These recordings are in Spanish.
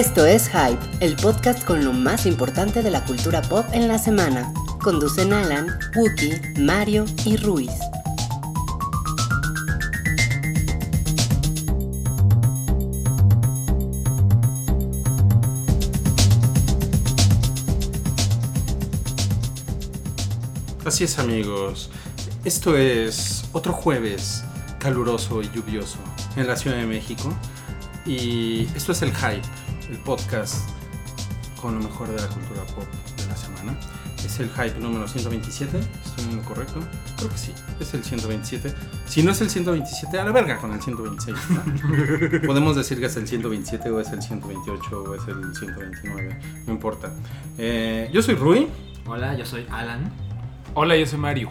Esto es Hype, el podcast con lo más importante de la cultura pop en la semana. Conducen Alan, Wookie, Mario y Ruiz. Así es amigos, esto es otro jueves caluroso y lluvioso en la Ciudad de México y esto es el Hype, el podcast con lo mejor de la cultura pop de la semana. Es el Hype número 127, ¿estoy en lo correcto? Creo que sí, es el 127. Si no es el 127, a la verga con el 126. ¿no? Podemos decir que es el 127 o es el 128 o es el 129, no importa. Eh, yo soy Rui. Hola, yo soy Alan. Hola, yo soy Mario.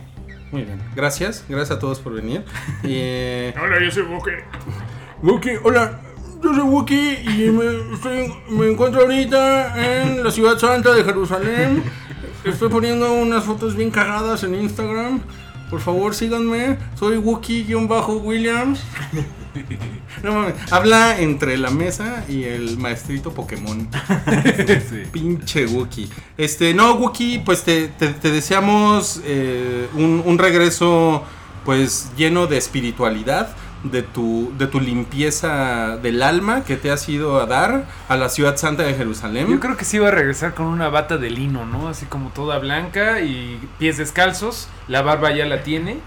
Muy bien, gracias, gracias a todos por venir. Eh, Hola, yo soy Wookie. Wookie, hola, yo soy Wookie y me, estoy- me encuentro ahorita en la ciudad santa de Jerusalén. Estoy poniendo unas fotos bien cagadas en Instagram. Por favor, síganme. Soy Wookie-Williams. No mames, habla entre la mesa y el maestrito Pokémon. Pinche Wookie. Este, no, Wookie, pues te, te- te deseamos eh, un, un regreso pues lleno de espiritualidad, de tu, de tu limpieza del alma que te has ido a dar a la ciudad santa de Jerusalén. Yo creo que sí iba a regresar con una bata de lino, ¿no? Así como toda blanca y pies descalzos. La barba ya la tiene.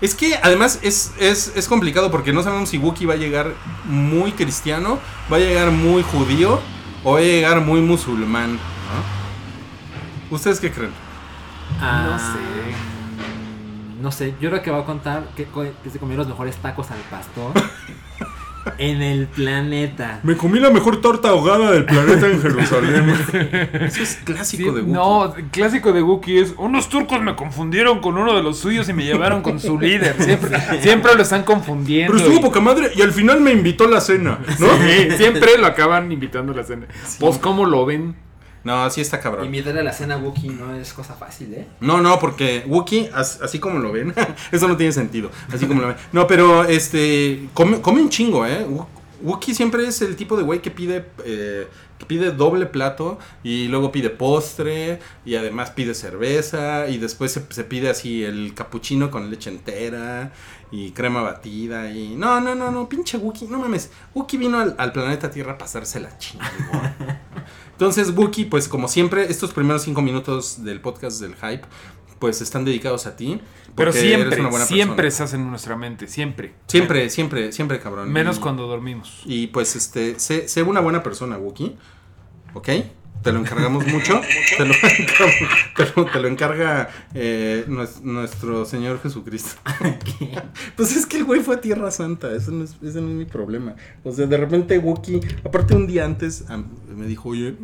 Es que además es, es, es complicado porque no sabemos si Wookie va a llegar muy cristiano, va a llegar muy judío o va a llegar muy musulmán. ¿no? ¿Ustedes qué creen? Ah, No sé. No sé, yo creo que va a contar que, se comió los mejores tacos al pastor en el planeta. Me comí la mejor torta ahogada del planeta en Jerusalén. Eso es clásico Sí, de Wookie. no, clásico de Wookiee es unos turcos me confundieron con uno de los suyos y me llevaron con su líder. Siempre, siempre lo están confundiendo. Pero estuvo y- poca madre y al final me invitó a la cena, ¿no? Sí, siempre lo acaban invitando a la cena. Pues, ¿cómo lo ven? No, así está cabrón. Invitar a la cena Wookiee no es cosa fácil, ¿eh? No, no, porque Wookie, as- así como lo ven, eso no tiene sentido. Así como lo ven. No, pero este, come, come un chingo, ¿eh? Wo- Wookie siempre es el tipo de güey que pide, eh, que pide doble plato y luego pide postre y además pide cerveza y después se, se pide así el capuchino con leche entera y crema batida y... No, no, no, no, pinche Wookie, no mames. Wookie vino al, al planeta Tierra a pasarse la chingada. Entonces, Wookie, pues como siempre, estos primeros cinco minutos del podcast del hype, pues están dedicados a ti. Pero porque eres siempre, una buena siempre persona. estás en nuestra mente, siempre. Siempre, siempre, siempre, cabrón. Menos Y- cuando dormimos. Y pues, este, sé, sé una buena persona, Wookie. ¿Ok? Te lo encargamos mucho. Te lo, te lo- te lo encarga eh, nues- nuestro Señor Jesucristo. Pues es que el güey fue a Tierra Santa. Eso no, es, ese no es mi problema. O sea, de repente Wookie, aparte un día antes, me dijo, oye,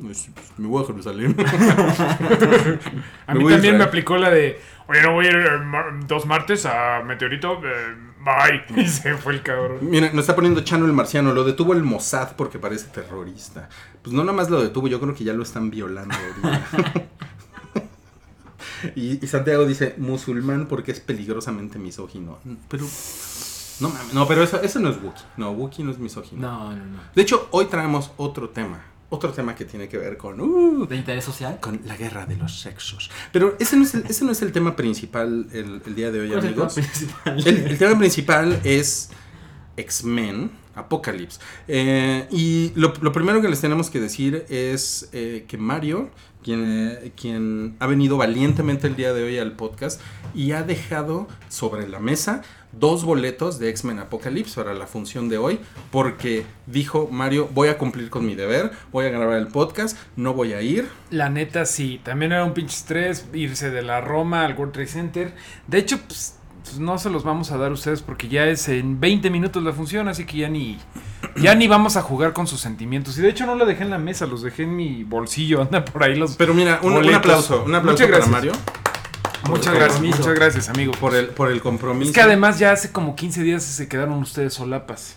me voy a Jerusalén. A mí a también me aplicó la de, oye, no voy a ir eh, mar- dos martes a Meteorito, eh, bye. Y se fue el cabrón. Mira, nos está poniendo Chano el marciano. Lo detuvo el Mossad porque parece terrorista. Pues no nada más lo detuvo, yo creo que ya lo están violando ahorita. y, y Santiago dice musulmán porque es peligrosamente misógino. Pero. No mames, no, pero eso, eso no es Wookie. No, Wookie no es misógino. No, no, no. De hecho, hoy traemos otro tema. Otro tema que tiene que ver con. uh, ¿De interés social? con la guerra de los sexos. Pero ese no es el, ese no es el tema principal el, el día de hoy, ¿Cuál es el amigos. tema principal? El, el tema principal es X-Men, Apocalypse. Eh, y lo, lo primero que les tenemos que decir es eh, que Mario, quien, quien ha venido valientemente el día de hoy al podcast y ha dejado sobre la mesa dos boletos de X-Men Apocalypse para la función de hoy, porque dijo Mario, voy a cumplir con mi deber, voy a grabar el podcast, no voy a ir. La neta, sí. También era un pinche estrés irse de la Roma al World Trade Center. De hecho, pues, pues, no se los vamos a dar a ustedes porque ya es en 20 minutos la función, así que ya ni, ya ni vamos a jugar con sus sentimientos. Y de hecho no lo dejé en la mesa, los dejé en mi bolsillo. Anda por ahí los... Pero mira, un, un aplauso, un aplauso Muchas para gracias. Mario muchas gracias, muchas gracias, amigo. por el, por el compromiso. Es que además ya hace como 15 días se quedaron ustedes solapas.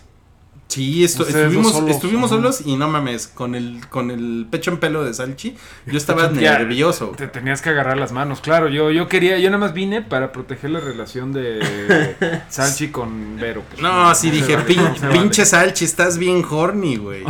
Sí, estu- Ustedes estuvimos, solos, estuvimos solos y no mames, con el, con el pecho en pelo de Salchi, yo estaba nervioso. Te tenías que agarrar las manos, claro. Yo, yo quería, yo nada más vine para proteger la relación de Salchi con Vero. pues, No, sí dije, vale, "Pin- no se vale". pinche Salchi, estás bien horny, güey.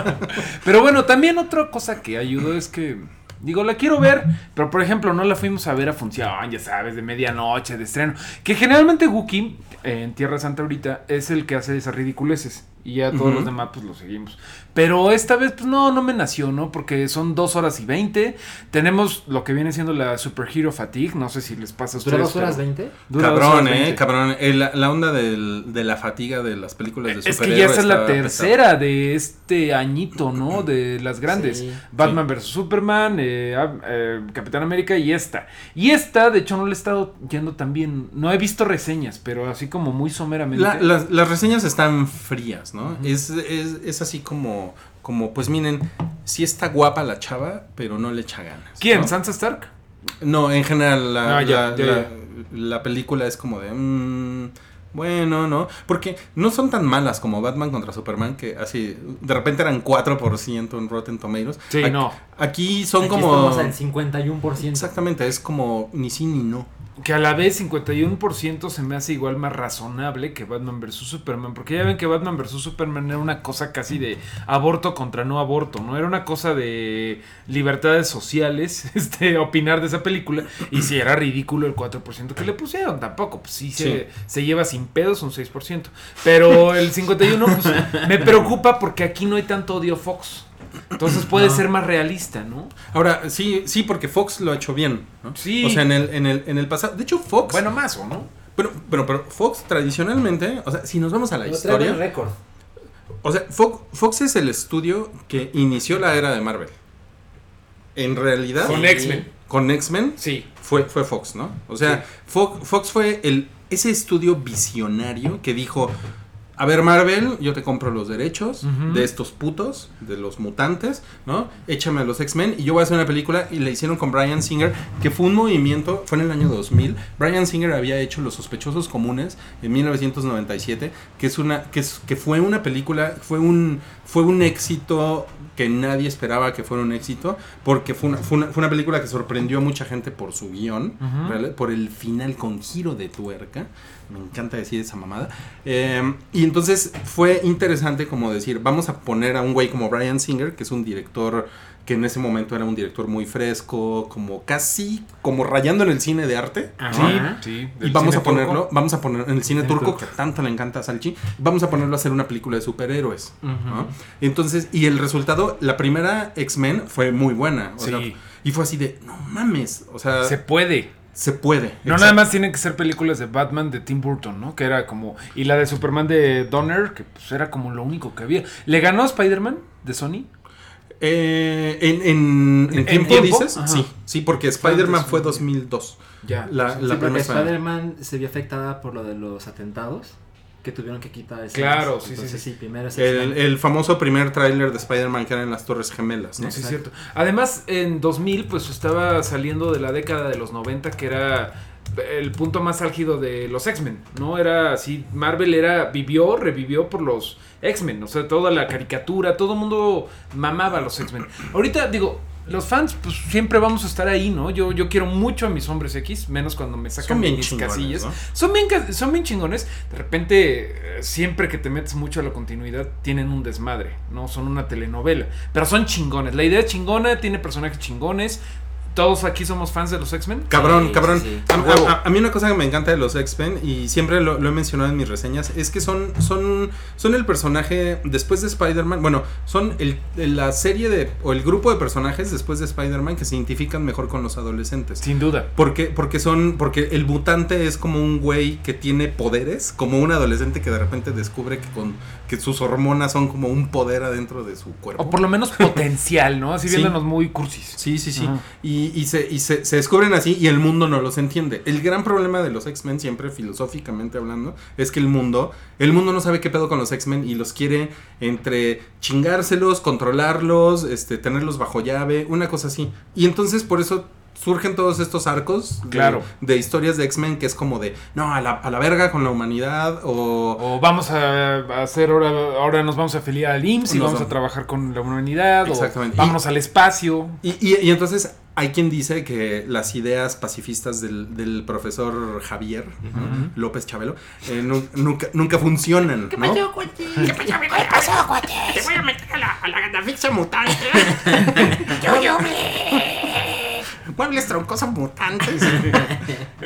Pero bueno, también otra cosa que ayudó es que, digo, la quiero ver, pero por ejemplo, no la fuimos a ver a función, ya sabes, de medianoche, de estreno. Que generalmente Wookie, eh, en Tierra Santa ahorita, es el que hace esas ridiculeces. Y ya todos los demás, pues lo seguimos. Pero esta vez, pues no, no me nació, ¿no? Porque son dos horas y veinte. Tenemos lo que viene siendo la Superhero Fatigue. No sé si les pasa a ¿Dura ustedes. dos horas pero- veinte? dura dos cabrón, horas eh, 20. cabrón. Eh, la, la onda del- de la fatiga de las películas de Es que superhéroes ya es la tercera de este añito, ¿no? De las grandes. Sí. Batman vs. Superman, eh, eh, Capitán América y esta. Y esta, de hecho, no le he estado yendo tan bien. No he visto reseñas, pero así como muy someramente. La- las, las reseñas están frías, ¿no? es, es, es así como, como, pues miren, sí está guapa la chava, pero no le echa ganas. ¿Quién? ¿no? ¿Sansa Stark? No, en general la, Ah, ya, la, ya, la- ya. la película es como de... mm, bueno, ¿no? Porque no son tan malas como Batman contra Superman, que así, de repente eran 4% en Rotten Tomatoes. Sí, Aquí- no. Aquí son Aquí como... Estamos al 51%. Exactamente, es como ni sí ni no. Que a la vez 51% se me hace igual más razonable que Batman vs. Superman. Porque ya ven que Batman vs. Superman era una cosa casi de aborto contra no aborto, ¿no? Era una cosa de libertades sociales, este, opinar de esa película. Y si era ridículo el 4% que le pusieron, tampoco. Pues sí, Sí. Se, se lleva sin pedos un 6%. Pero el 51% pues, me preocupa porque aquí no hay tanto odio Fox. Entonces puede No. ser más realista, ¿no? Ahora, sí, sí, porque Fox lo ha hecho bien, ¿no? Sí. O sea, en el, en el, en el pasado. De hecho, Fox. Bueno, más o no. Pero, pero, pero Fox tradicionalmente, o sea, si nos vamos a la buen historia. récord. O sea, Fox, Fox es el estudio que inició la era de Marvel. En realidad, Con. X-Men. con X-Men Sí. fue, fue Fox, ¿no? O sea, Fox, Fox fue el, ese estudio visionario que dijo, a ver Marvel, yo te compro los derechos de estos putos, de los mutantes, ¿no? Échame a los X-Men y yo voy a hacer una película y la hicieron con Brian Singer, que fue un movimiento, fue en el año 2000. Brian Singer había hecho Los sospechosos comunes en 1997, que es una que es que fue una película, fue un fue un éxito que nadie esperaba que fuera un éxito, porque fue una, fue una, fue una película que sorprendió a mucha gente por su guion, por el final con giro de tuerca. Me encanta decir esa mamada. Eh, y entonces fue interesante como decir, vamos a poner a un güey como Brian Singer, que es un director que en ese momento era un director muy fresco, como casi como rayando en el cine de arte. Ajá. Sí, Y vamos a ponerlo, turco. vamos a poner en el cine turco, turco. que tanto le encanta a Salchi, vamos a ponerlo a hacer una película de superhéroes. Entonces, y el resultado, la primera X-Men fue muy buena. o Sí. sea, y fue así de, no mames, o sea, Se se, puede. puede. No Exacto. nada más tienen que ser películas de Batman de Tim Burton, ¿no? Que era como... Y la de Superman de Donner, que pues era como lo único que había. ¿Le ganó a Spider-Man de Sony? Eh, en, en, en ¿En tiempo, dices? Ajá. Sí, sí, porque Spider-Man fue ¿no? 2002. Ya. La, Sí, la primera Spider-Man. Se vio afectada por lo de los atentados que tuvieron que quitar. escenas. Claro, sí, sí, sí. sí, primero El, el famoso primer tráiler de Spider-Man que era en las Torres Gemelas, ¿no? Sí, es cierto. Además, en 2000, pues estaba saliendo de la década de los 90, que era el punto más álgido de los X-Men, ¿no? Era así, Marvel era, vivió, revivió por los X-Men, o sea, toda la caricatura, todo el mundo mamaba a los X-Men. Ahorita, digo, los fans, pues siempre vamos a estar ahí, ¿no? Yo, yo quiero mucho a mis hombres X, menos cuando me sacan mis casillas. ¿no? Son bien, son bien chingones. De repente, eh, siempre que te metes mucho a la continuidad, tienen un desmadre, ¿no? Son una telenovela. Pero son chingones. La idea es chingona, tiene personajes chingones. Todos aquí somos fans de los X-Men. Cabrón, Sí, cabrón. sí, sí. A, Huevo. a- a mí una cosa que me encanta de los X-Men, y siempre lo, lo he mencionado en mis reseñas, es que son, son, son el personaje después de Spider-Man, bueno, son el, la serie de, o el grupo de personajes después de Spider-Man que se identifican mejor con los adolescentes. Sin duda. Porque, porque son, porque el mutante es como un güey que tiene poderes, como un adolescente que de repente descubre que con que sus hormonas son como un poder adentro de su cuerpo. O por lo menos potencial, ¿no? Así Sí. viéndonos muy cursis. Sí, sí, sí. Ajá. Y, y, se, y se, se descubren así y el mundo no los entiende. El gran problema de los X-Men, siempre filosóficamente hablando, es que el mundo, el mundo no sabe qué pedo con los X-Men y los quiere entre chingárselos, controlarlos, este, tenerlos bajo llave, una cosa así. Y entonces por eso surgen todos estos arcos de, Claro. de historias de X-Men que es como de, no, a la, a la verga con la humanidad o... O vamos a, hacer ahora, ahora nos vamos a afiliar al IMSS y vamos a trabajar con la humanidad. Exactamente. O vámonos al espacio. Y, y- y entonces hay quien dice que las ideas pacifistas del, del profesor Javier ¿no? López Chabelo eh, nu- nunca, nunca funcionan, ¿no? Te voy a meter a la, a la mutante. Muebles troncosos mutantes.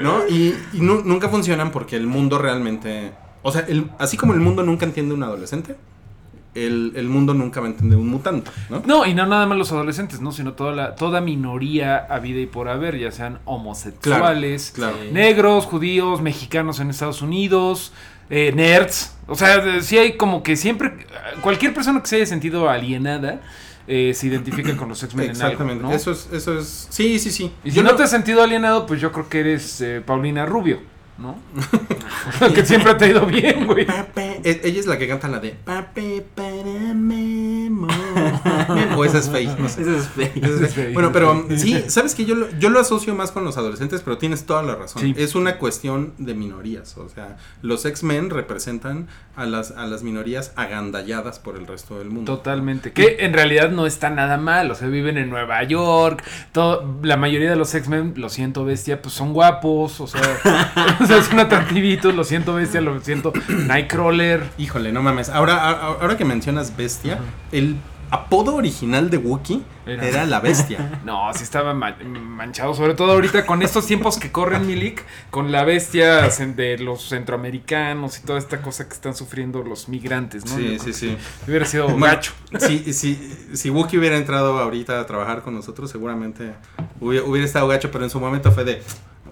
¿No? Y, y nu- nunca funcionan porque el mundo realmente... O sea, el- así como el mundo nunca entiende un adolescente, el, el mundo nunca va a entender un mutante, ¿no? No, y no nada más los adolescentes, ¿no? Sino toda la, toda minoría a vida y por haber, ya sean homosexuales, Claro. negros, judíos, mexicanos en Estados Unidos, eh, nerds. O sea, sí hay como que siempre, cualquier persona que se haya sentido alienada eh, se identifica con los X-Men en algo, Exactamente. ¿no? Eso es, eso es. Sí, sí, sí. Y si Yo no no- te has sentido alienado, pues yo creo que eres eh, Paulina Rubio, ¿no? que siempre te ha ido bien, güey. E- Ella es la que canta la de Pape para O esa es Faye. no sé. Ese es fake. Esa es. Bueno, pero sí, sabes que yo lo, yo lo asocio más con los adolescentes, pero tienes toda la razón. Sí. Es una cuestión de minorías. O sea, los X-Men representan a las, a las minorías agandalladas por el resto del mundo. Totalmente. Que en realidad no está nada mal. O sea, viven en Nueva York. Todo, la mayoría de los X-Men, lo siento, bestia, pues son guapos. O sea, o sea, son atractivitos. Lo siento, bestia, lo siento. Nightcrawler. Híjole, no mames. Ahora, ahora que mencionas bestia, el apodo original de Wookiee Era- era, la bestia. No, sí estaba ma- manchado. Sobre todo ahorita con estos tiempos que corren Milik. Con la bestia de los centroamericanos y toda esta cosa que están sufriendo los migrantes, ¿no? Sí, sí, sí. Hubiera sido Bueno, gacho. Si, si, si Wookiee hubiera entrado ahorita a trabajar con nosotros, seguramente hubiera, hubiera estado gacho, pero en su momento fue de,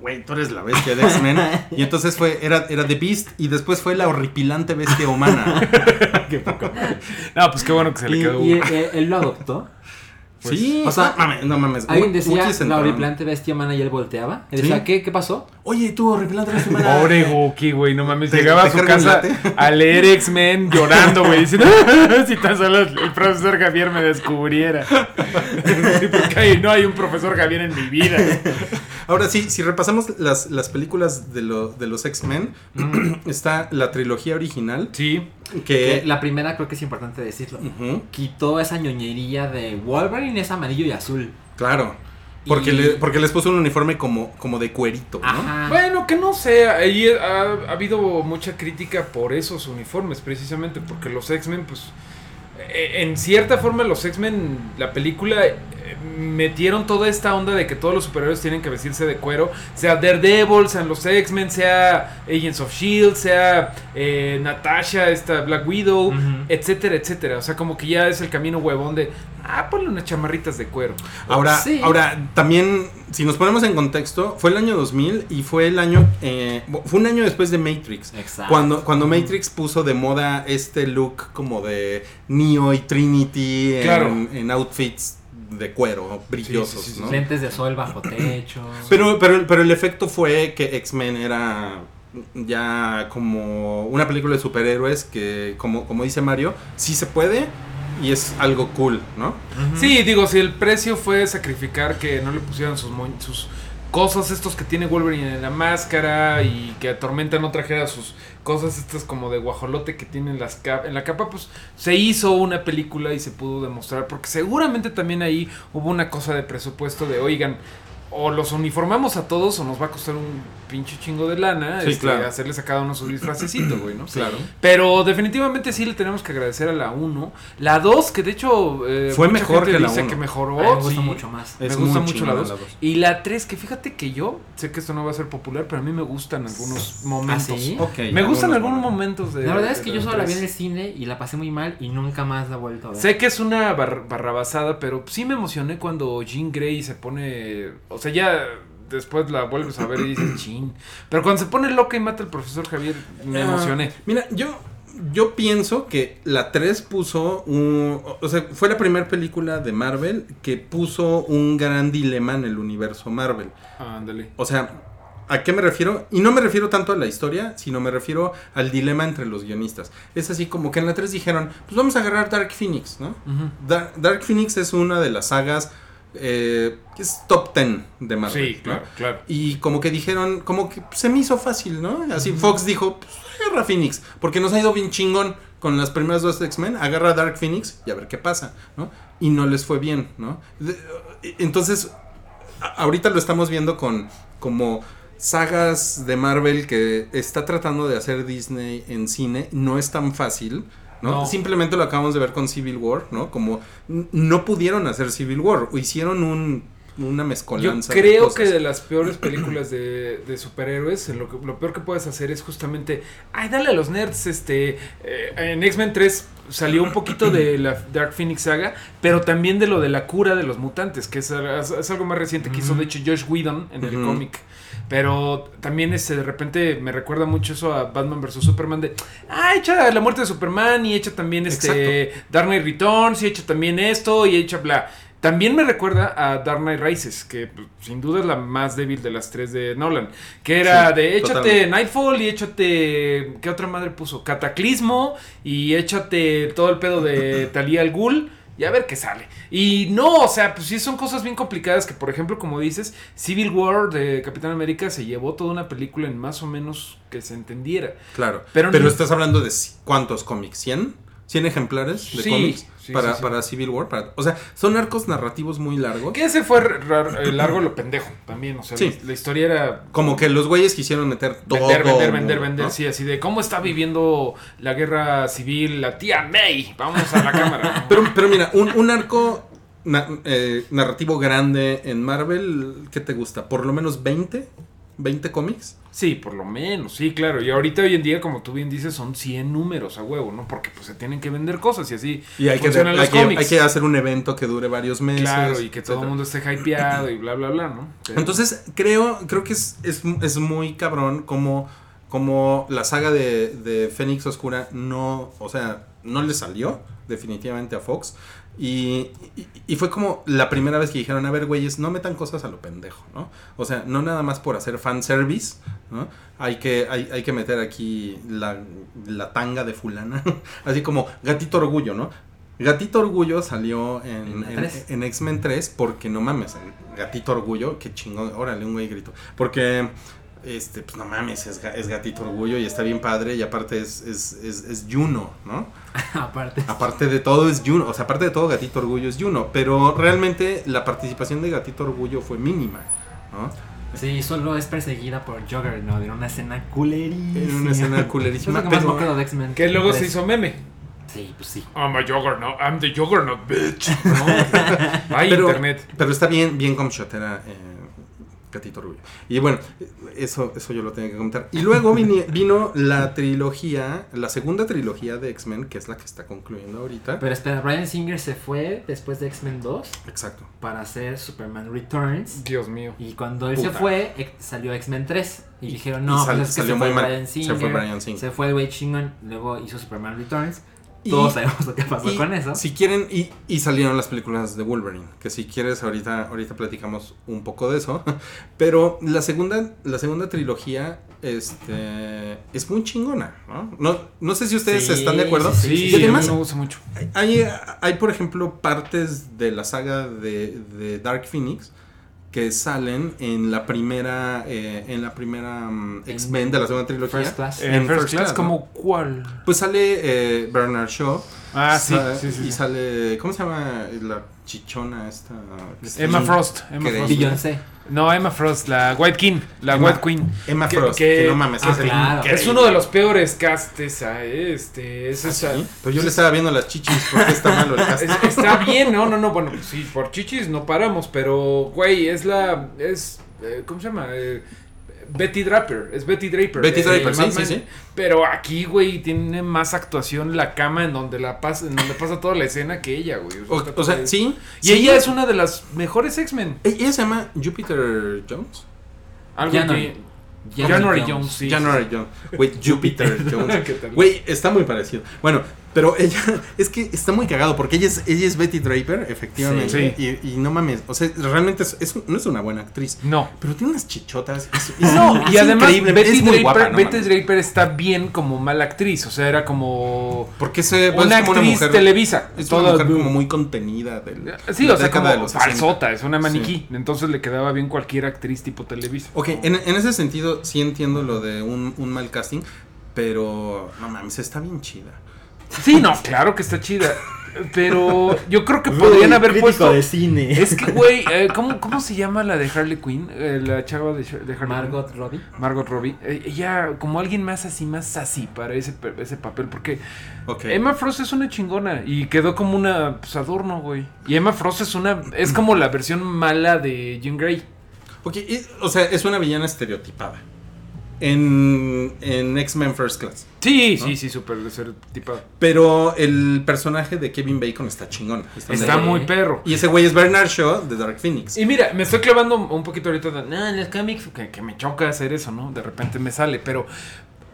güey, tú eres la bestia de X-Men. Y entonces fue, era, era The Beast y después fue la horripilante bestia humana. No, pues qué bueno que se le Y, quedó. y, eh, él lo adoptó. Sí, o sea, no mames, no mames. Alguien decía la entrón. horripilante bestia humana y él volteaba. Y Sí. decía, ¿qué, ¿qué pasó? Oye, tú, horripilante bestia humana. Pobre Wookie, güey, no mames. Llegaba a su casa a leer X-Men llorando, güey. Diciendo, si tan solo el profesor Javier me descubriera. Sí, porque hay- no hay un profesor Javier en mi vida. Ahora sí, si repasamos las, las películas de, lo- de los X-Men, está la trilogía original Sí. Que que... la primera creo que es importante decirlo. Ujú, Quitó esa ñoñería de Wolverine es amarillo y azul. claro. Porque, Y- le- porque les puso un uniforme como, como de cuerito, ¿no? Ajá. Bueno, que no sé, ahí ha, ha habido mucha crítica por esos uniformes, precisamente, porque los X-Men, pues, eh, en cierta forma los X-Men, la película, eh, metieron toda esta onda de que todos los superhéroes tienen que vestirse de cuero, sea Daredevil, sean los X-Men, sea Agents of Shield, E sea eh, Natasha, esta Black Widow, etcétera, etcétera. O sea, como que ya es el camino huevón de, ah, ponle unas chamarritas de cuero. Ahora, Sí. ahora, también, si nos ponemos en contexto, fue el año 2000 y fue el año, eh, fue un año después de Matrix. Exacto. Cuando, cuando Matrix puso de moda este look como de Neo y Trinity en, Claro. en outfits de cuero, brillosos, Sí, sí, sí, ¿no? Lentes de sol bajo techo. Pero, pero, pero el efecto fue que X-Men era ya como una película de superhéroes que, como, como dice Mario, sí se puede y es algo cool, ¿no? Sí, digo, si el precio fue sacrificar que no le pusieran sus, sus cosas estos que tiene Wolverine en la máscara y que Tormenta no trajera sus cosas estas como de guajolote que tiene en, las cap- en la capa, pues se hizo una película y se pudo demostrar, porque seguramente también ahí hubo una cosa de presupuesto de, oigan, o los uniformamos a todos o nos va a costar un pinche chingo de lana Sí, este, claro. hacerles a cada uno su disfracecito, güey, ¿no? Claro. Pero definitivamente sí le tenemos que agradecer a la 1. La 2, que de hecho eh, Fue mucha mejor gente que la dice uno. que mejoró. Me gusta sí. mucho más. Me gusta mucho la chingona 2. la dos. Y la 3, que fíjate que yo sé que esto no va a ser popular, pero a mí me gustan algunos momentos. sí? Ok, Me gustan algunos momentos. momentos de. La verdad es que yo solo la vi en el cine y la pasé muy mal y nunca más la he vuelto a ver. Sé que es una bar- barrabasada, pero sí me emocioné cuando Jean Grey se pone. O sea, ya después la vuelves a ver y dices, chin. Pero cuando se pone loca y mata al profesor Javier, me Ah, emocioné. Mira, yo, yo pienso que la 3 puso un... O sea, fue la primera película de Marvel que puso un gran dilema en el universo Marvel. Ándale. O sea, ¿a qué me refiero? Y no me refiero tanto a la historia, sino me refiero al dilema entre los guionistas. Es así como que en la 3 dijeron, pues vamos a agarrar Dark Phoenix, ¿no? Dar- Dark Phoenix es una de las sagas eh, es top 10 de Marvel. Sí, ¿no? claro, claro. Y como que dijeron, como que se me hizo fácil, ¿no? Así Fox dijo, pues agarra Phoenix, porque nos ha ido bien chingón con las primeras dos X-Men, agarra Dark Phoenix y a ver qué pasa, ¿no? Y no les fue bien, ¿no? De- entonces, ahorita lo estamos viendo con como sagas de Marvel que está tratando de hacer Disney en cine, no es tan fácil. ¿No? No. Simplemente lo acabamos de ver con Civil War, ¿no? Como no pudieron hacer Civil War, o hicieron un, una Yo mezcolanza. de creo que de las peores películas de, de superhéroes, lo, que, lo peor que puedes hacer es justamente, ay, dale a los nerds, este, eh, en X-Men 3 salió un poquito de la Dark Phoenix saga, pero también de lo de la cura de los mutantes, que es, es algo más reciente que hizo de hecho Josh Whedon en el cómic. Pero también este, de repente me recuerda mucho eso a Batman vs. Superman de, ah, echa la muerte de Superman y echa también este Dark Knight Returns y echa también esto y echa bla. También me recuerda a Dark Knight Rises, que pues, sin duda es la más débil de las tres de Nolan. Que era Sí, de échate totalmente. Nightfall y échate. ¿Qué otra madre puso? Cataclismo y échate todo el pedo de Talia al Ghul. Y a ver qué sale. Y no, o sea, pues sí son cosas bien complicadas que, por ejemplo, como dices, Civil War de Capitán América se llevó toda una película en más o menos que se entendiera. Claro. Pero Pero, estás hablando de cuántos cómics, ¿100? ¿100 ejemplares de Sí, cómics sí, para, sí, sí. para Civil War? Para- o sea, son arcos narrativos muy largos. Que ese fue eh, largo lo pendejo también. O sea, Sí. la, historia era Como que los güeyes quisieron meter todo. Vender, vender, vender, ¿no? vender, sí, así de cómo está viviendo la guerra civil la tía May. Vamos a la cámara. Pero, pero mira, un, un arco na- eh, narrativo grande en Marvel, ¿qué te gusta? ¿Por lo menos 20? ¿20 cómics? Sí, por lo menos, sí, claro. Y ahorita hoy en día, como tú bien dices, son 100 números a huevo, ¿no? Porque pues se tienen que vender cosas y así Y hay que, funcionan hay, los que, cómics. hay que hacer un evento que dure varios meses. claro, y que todo el mundo esté hypeado y bla, bla, bla, ¿no? Pero- Entonces, creo, creo que es, es, es muy cabrón como, como la saga de, de Fénix Oscura no, o sea, no le salió definitivamente a Fox. Y, y, y fue como la primera vez que dijeron, a ver, güeyes, no metan cosas a lo pendejo, ¿no? O sea, no nada más por hacer fanservice, ¿no? Hay que, hay, hay que meter aquí la, la tanga de fulana, así como Gatito Orgullo, ¿no? Gatito Orgullo salió en, En en X-Men 3 porque no mames, Gatito Orgullo, qué chingón, órale, un güey grito. Porque, este, pues no mames, es, es Gatito Orgullo y está bien padre y aparte es, es, es, es Juno, ¿no? Aparte. Aparte de todo es Juno, o sea, aparte de todo Gatito Orgullo es Juno, pero realmente la participación de Gatito Orgullo fue mínima, ¿no? Sí, solo es perseguida por Juggernaut en una escena culerísima. En una escena Es culerísima, pero- me acuerdo de X-Men. que luego se 3. hizo meme. Sí, pues sí. I'm a Juggernaut, I'm the Juggernaut, bitch. ¿no? Ay, pero, internet. pero está bien, bien como shotera eh, Gatito Orgullo. Y bueno, eso, eso yo lo tenía que comentar. Y luego vino la trilogía, la segunda trilogía de X-Men, que es la que está concluyendo ahorita. Pero espera, Brian Singer se fue después de X-Men 2 Exacto. para hacer Superman Returns. Dios mío. Y cuando él se fue, salió X-Men 3. Y dijeron, no, y sal- pues es que salió se fue muy mal. Brian Se Singer. fue Bryan Singer. Se fue el güey chingón. Luego hizo Superman Returns. Y- Todos sabemos lo que pasó Y con eso. Si quieren, y, y salieron las películas de Wolverine, que si quieres ahorita, ahorita platicamos un poco de eso. Pero la segunda, la segunda trilogía, este es muy chingona, ¿no? No, no sé si ustedes Sí, están de acuerdo. sí, Sí, y además, me gusta mucho. hay, hay, por ejemplo, partes de la saga de, de Dark Phoenix que salen en la primera eh, en la primera mm, X-Men de la segunda trilogía. First Class. En En First, First Class, Class, como cuál? Pues sale eh, Bernard Shaw. Ah, sí, Sa- sí, sí, Y sí. sale. ¿Cómo se llama la chichona esta? Emma Sí. Frost. Emma. Frost. Beyoncé. No, Emma Frost, la White King, la Emma- White Queen. Emma Que- Frost. que- Que, no mames, Ah, es el claro. Es uno de los peores castes, eh, este, es esa- ¿Sí? Pero yo le estaba viendo las chichis porque está malo el cast. Es- está bien, no, no, no, bueno, pues sí, por chichis no paramos, pero, güey, es la, es, eh, ¿cómo se llama? Eh, Betty Draper, es Betty Draper. Betty eh, Draper, sí, sí, sí. Pero aquí, güey, tiene más actuación la cama en donde la pasa, en donde pasa toda la escena que ella, güey. O, sea, sí. Y sí. ella es una de las mejores X-Men. E- Ella se llama Jupiter Jones. Algo January. que- January Jones, sí. January Jones. Güey, Jupiter Jones. ¿Qué tal? Güey, está muy parecido. Bueno, Pero ella, es que está muy cagado porque ella es, ella es Betty Draper, efectivamente. Sí. Y, y no mames, o sea, realmente es, es- no es una buena actriz. No. Pero tiene unas chichotas. es- No, y además increíble, Betty, es muy Draper, guapa, ¿no Betty? Draper está bien como mala actriz, o sea, era como Porque se pues, una actriz mujer, Televisa. Es toda- una mujer como muy contenida. Del, Sí, o sea, como década de los 60. falsota, es una maniquí. Entonces le quedaba bien cualquier actriz tipo Televisa. Ok, en, en ese sentido sí entiendo lo de un, un mal casting, pero no mames, está bien chida. Sí, no, claro que está chida. Pero yo creo que podrían haber puesto. de cine. Es que, güey, eh, ¿cómo, ¿cómo se llama la de Harley Quinn? Eh, la chava de, de Harley Margot Robbie. Quinn. Margot Robbie. Eh, ella, como alguien más así, más sassy para ese, ese papel. Porque. Emma Frost es una chingona y quedó como una pues, adorno, güey. Y Emma Frost es una. Es como la versión mala de Jean Grey. Ok, y- o sea, es una villana estereotipada. En, en X-Men First Class. Sí, ¿No? sí, sí, súper tipo. Pero el personaje de Kevin Bacon está chingón. Está, muy perro. Y ese güey es Bernard Shaw de Dark Phoenix. Y mira, me estoy clavando un poquito ahorita de, "Nah, en el cómics, que, que me choca hacer eso, ¿no? De repente me sale, pero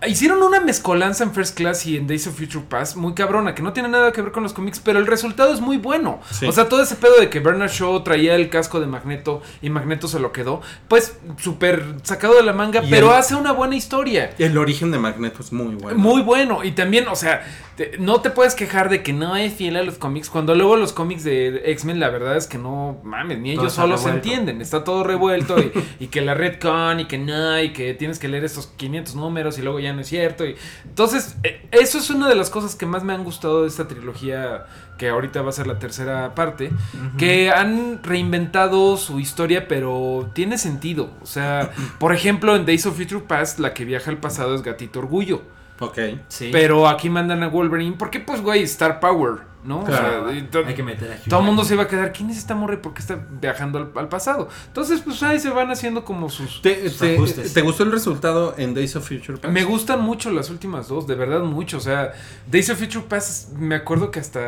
hicieron una mezcolanza en First Class y en Days of Future Past muy cabrona, que no tiene nada que ver con los cómics, pero el resultado es muy bueno. Sí. O sea, todo ese pedo de que Bernard Shaw traía el casco de Magneto y Magneto se lo quedó, pues súper sacado de la manga, Y pero el- hace una buena historia. El origen de Magneto es muy bueno. Muy bueno. Y también, o sea, te- no te puedes quejar de que no es fiel a los cómics. Cuando luego los cómics de X-Men, la verdad es que no mames, ni Todo ellos solos se entienden. Está todo revuelto. y, y que la Redcon y que no, y que tienes que leer estos 500 números y luego ya no es cierto. Y, entonces, eh, eso es una de las cosas que más me han gustado de esta trilogía. Que ahorita va a ser la tercera parte. Que han reinventado su historia, pero tiene sentido. O sea, por ejemplo, en Days of Future Past, la que viaja al pasado es Gatito Orgullo. Ok. Sí. Pero aquí mandan a Wolverine porque, pues, güey, Star Power, ¿no? Claro. O sea, to- Hay que meter a Hugh todo el mundo se iba a quedar, ¿quién es esta morra y por qué está viajando al, al pasado? Entonces, pues ahí se van haciendo como sus... ¿Te, Sus te- ajustes. te gustó el resultado en Days of Future Past? Me gustan mucho las últimas dos, de verdad mucho. O sea, Days of Future Past, me acuerdo que hasta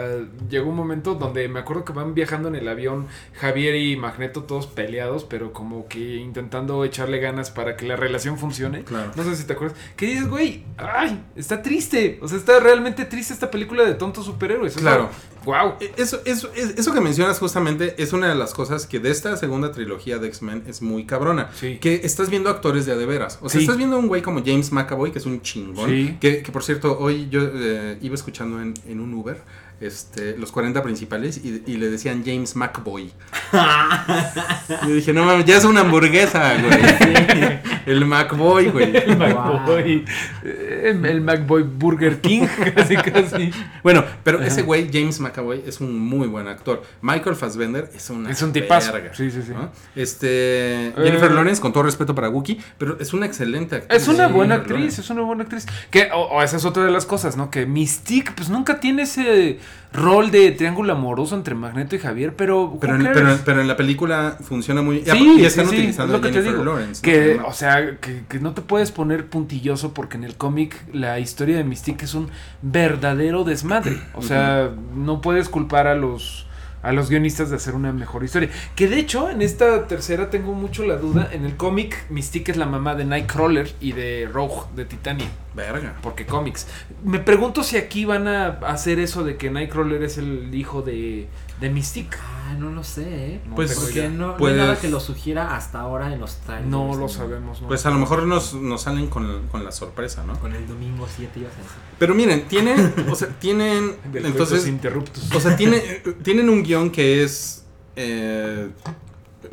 llegó un momento donde me acuerdo que van viajando en el avión Javier y Magneto todos peleados, pero como que intentando echarle ganas para que la relación funcione. Claro. No sé si te acuerdas. Que dices, güey, ay, está triste. O sea, está realmente triste esta película de tontos superhéroes. Claro. Wow. Eh, Eso, eso, es- eso que mencionas justamente es una de las cosas que de esta segunda trilogía de X-Men es muy cabrona. Sí. Que estás viendo actores de a de veras. O sea, Sí. estás viendo un güey como James McAvoy, que es un chingón. Sí. Que, que, por cierto, hoy yo eh, iba escuchando en, en un Uber este, los 40 principales y, y le decían James McBoy. yo dije, no mames, ya es una hamburguesa, güey. El McBoy, güey. El McBoy. El McBoy Burger King, casi, casi. Bueno, pero ese güey, James McAvoy, es un muy buen actor. Michael Fassbender es una Es un tipazo. verga, Sí, sí, sí. ¿no? Este, Jennifer Eh. Lawrence, con todo respeto para Wookiee, pero es una excelente actriz. Es una Sí, buena Jennifer actriz, Lawrence. es una buena actriz. Que, o, o esa es otra de las cosas, ¿no? Que Mystique, pues nunca tiene ese rol de triángulo amoroso entre Magneto y Javier, pero. Pero en, pero, pero en la película funciona muy bien. Sí, y están sí, utilizando es lo que te Jennifer digo. Lawrence. Que, ¿no? o sea, que, que no te puedes poner puntilloso porque en el cómic la historia de Mystique es un verdadero desmadre. O sea, no puedes culpar a los a los guionistas de hacer una mejor historia. Que de hecho, en esta tercera tengo mucho la duda. En el cómic, Mystique es la mamá de Nightcrawler y de Rogue de Titania. Verga. Porque cómics. Me pregunto si aquí van a hacer eso de que Nightcrawler es el hijo de, de Mystique. Ah, no lo sé, ¿eh? No Pues, Porque no, no hay nada que lo sugiera hasta ahora en los trailers. No lo ¿no? sabemos. ¿no? Pues a lo mejor nos, nos salen con, con la sorpresa, ¿no? Con el domingo 7 ibas a decir. Pero miren, tienen, o sea, tienen, Del entonces, interruptos. O sea, tiene, tienen un guion que es. eh,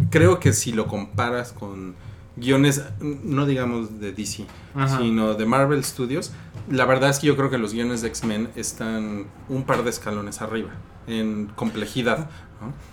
creo que si lo comparas con guiones, no digamos de DC, Ajá. sino de Marvel Studios, la verdad es que yo creo que los guiones de X-Men están un par de escalones arriba en complejidad.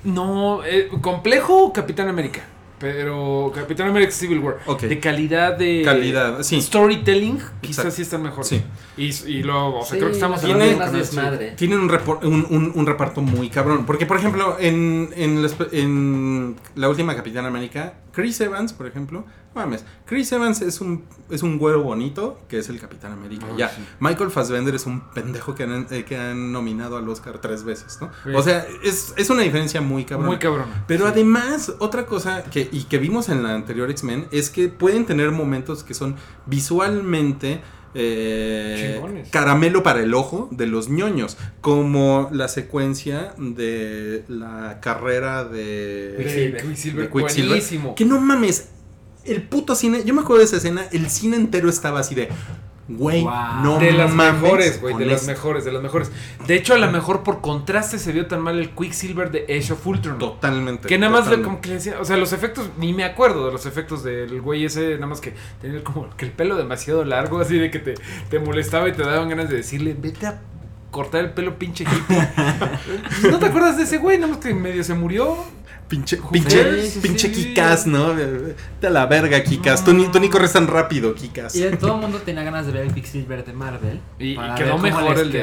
¿no? No, eh, complejo Capitán América. Pero Capitán América Civil War. De calidad de. Calidad, sí. Storytelling, quizás Exacto. sí están mejor. Sí. Y, y luego, o sea, Sí, creo que estamos las Tiene- más con eso. desmadre. Tienen un, repor- un, un- un reparto muy cabrón. Porque, por ejemplo, en, en la última Capitán América, Chris Evans, por ejemplo, no mames, Chris Evans es un, es un güero bonito que es el Capitán América. Ah, ya, sí. Michael Fassbender es un pendejo que han, eh, que han nominado al Oscar tres veces, ¿no? Sí. O sea, es, es una diferencia muy cabrón. Muy cabrón. Pero además, otra cosa que, y que vimos en la anterior X-Men es que pueden tener momentos que son visualmente eh, caramelo para el ojo de los ñoños, como la secuencia de la carrera de, Quicksilver. Quicksilver, de Quicksilver. buenísimo. Que no mames, el puto cine, yo me acuerdo de esa escena, el cine entero estaba así de, güey, Wow. no de las mames mejores, güey, de las esto". mejores, de las mejores. De hecho, a lo mejor por contraste se vio tan mal el Quicksilver de Age of Ultron. Totalmente. Que nada más le- totalmente. como que le decía, o sea, los efectos, ni me acuerdo de los efectos del güey ese, nada más que tenía como que el pelo demasiado largo, así de que te, te molestaba y te daban ganas de decirle, vete a cortar el pelo pinche hippie. ¿No te acuerdas de ese güey? Nada más que medio se murió. Pinche, pinche, Sí, sí, pinche sí. Kikas, ¿no? Te a la verga, Kikas. Tú, ni, tú ni corres tan rápido, Kikas. Y de todo el mundo tenía ganas de ver el Quicksilver de Marvel. Y- quedó ver cómo mejor les el de-